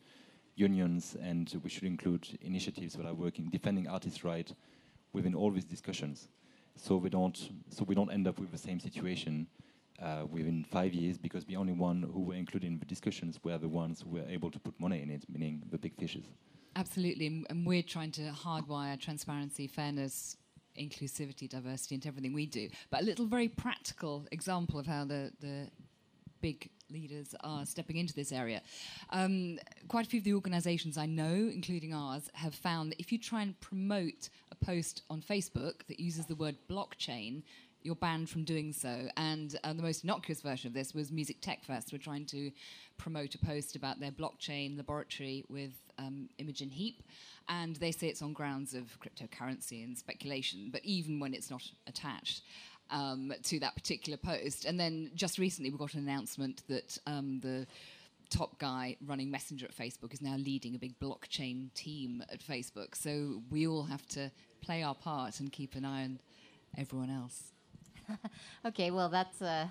unions and we should include initiatives that are working defending artists' rights within all these discussions, so we don't so we don't end up with the same situation. Uh, within five years, because the only one who were included in the discussions were the ones who were able to put money in it, meaning the big fishes. Absolutely, and we're trying to hardwire transparency, fairness, inclusivity, diversity into everything we do. But a little very practical example of how the, the big leaders are stepping into this area. Um, quite a few of the organizations I know, including ours, have found that if you try and promote a post on Facebook that uses the word blockchain, you're banned from doing so. And uh, the most innocuous version of this was Music Tech Fest. We're trying to promote a post about their blockchain laboratory with um, Imogen Heap and they say it's on grounds of cryptocurrency and speculation, but even when it's not attached um, to that particular post. And then just recently, we got an announcement that um, the top guy running Messenger at Facebook is now leading a big blockchain team at Facebook. So we all have to play our part and keep an eye on everyone else. okay, well, that's. Uh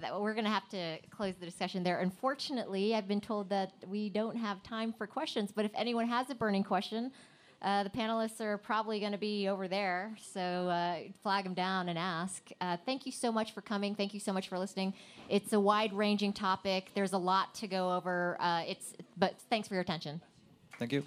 that we're going to have to close the discussion there. Unfortunately, I've been told that we don't have time for questions, but if anyone has a burning question, uh, the panelists are probably going to be over there, so uh, flag them down and ask. Uh, thank you so much for coming. Thank you so much for listening. It's a wide-ranging topic. There's a lot to go over. Uh, it's, but thanks for your attention. Thank you.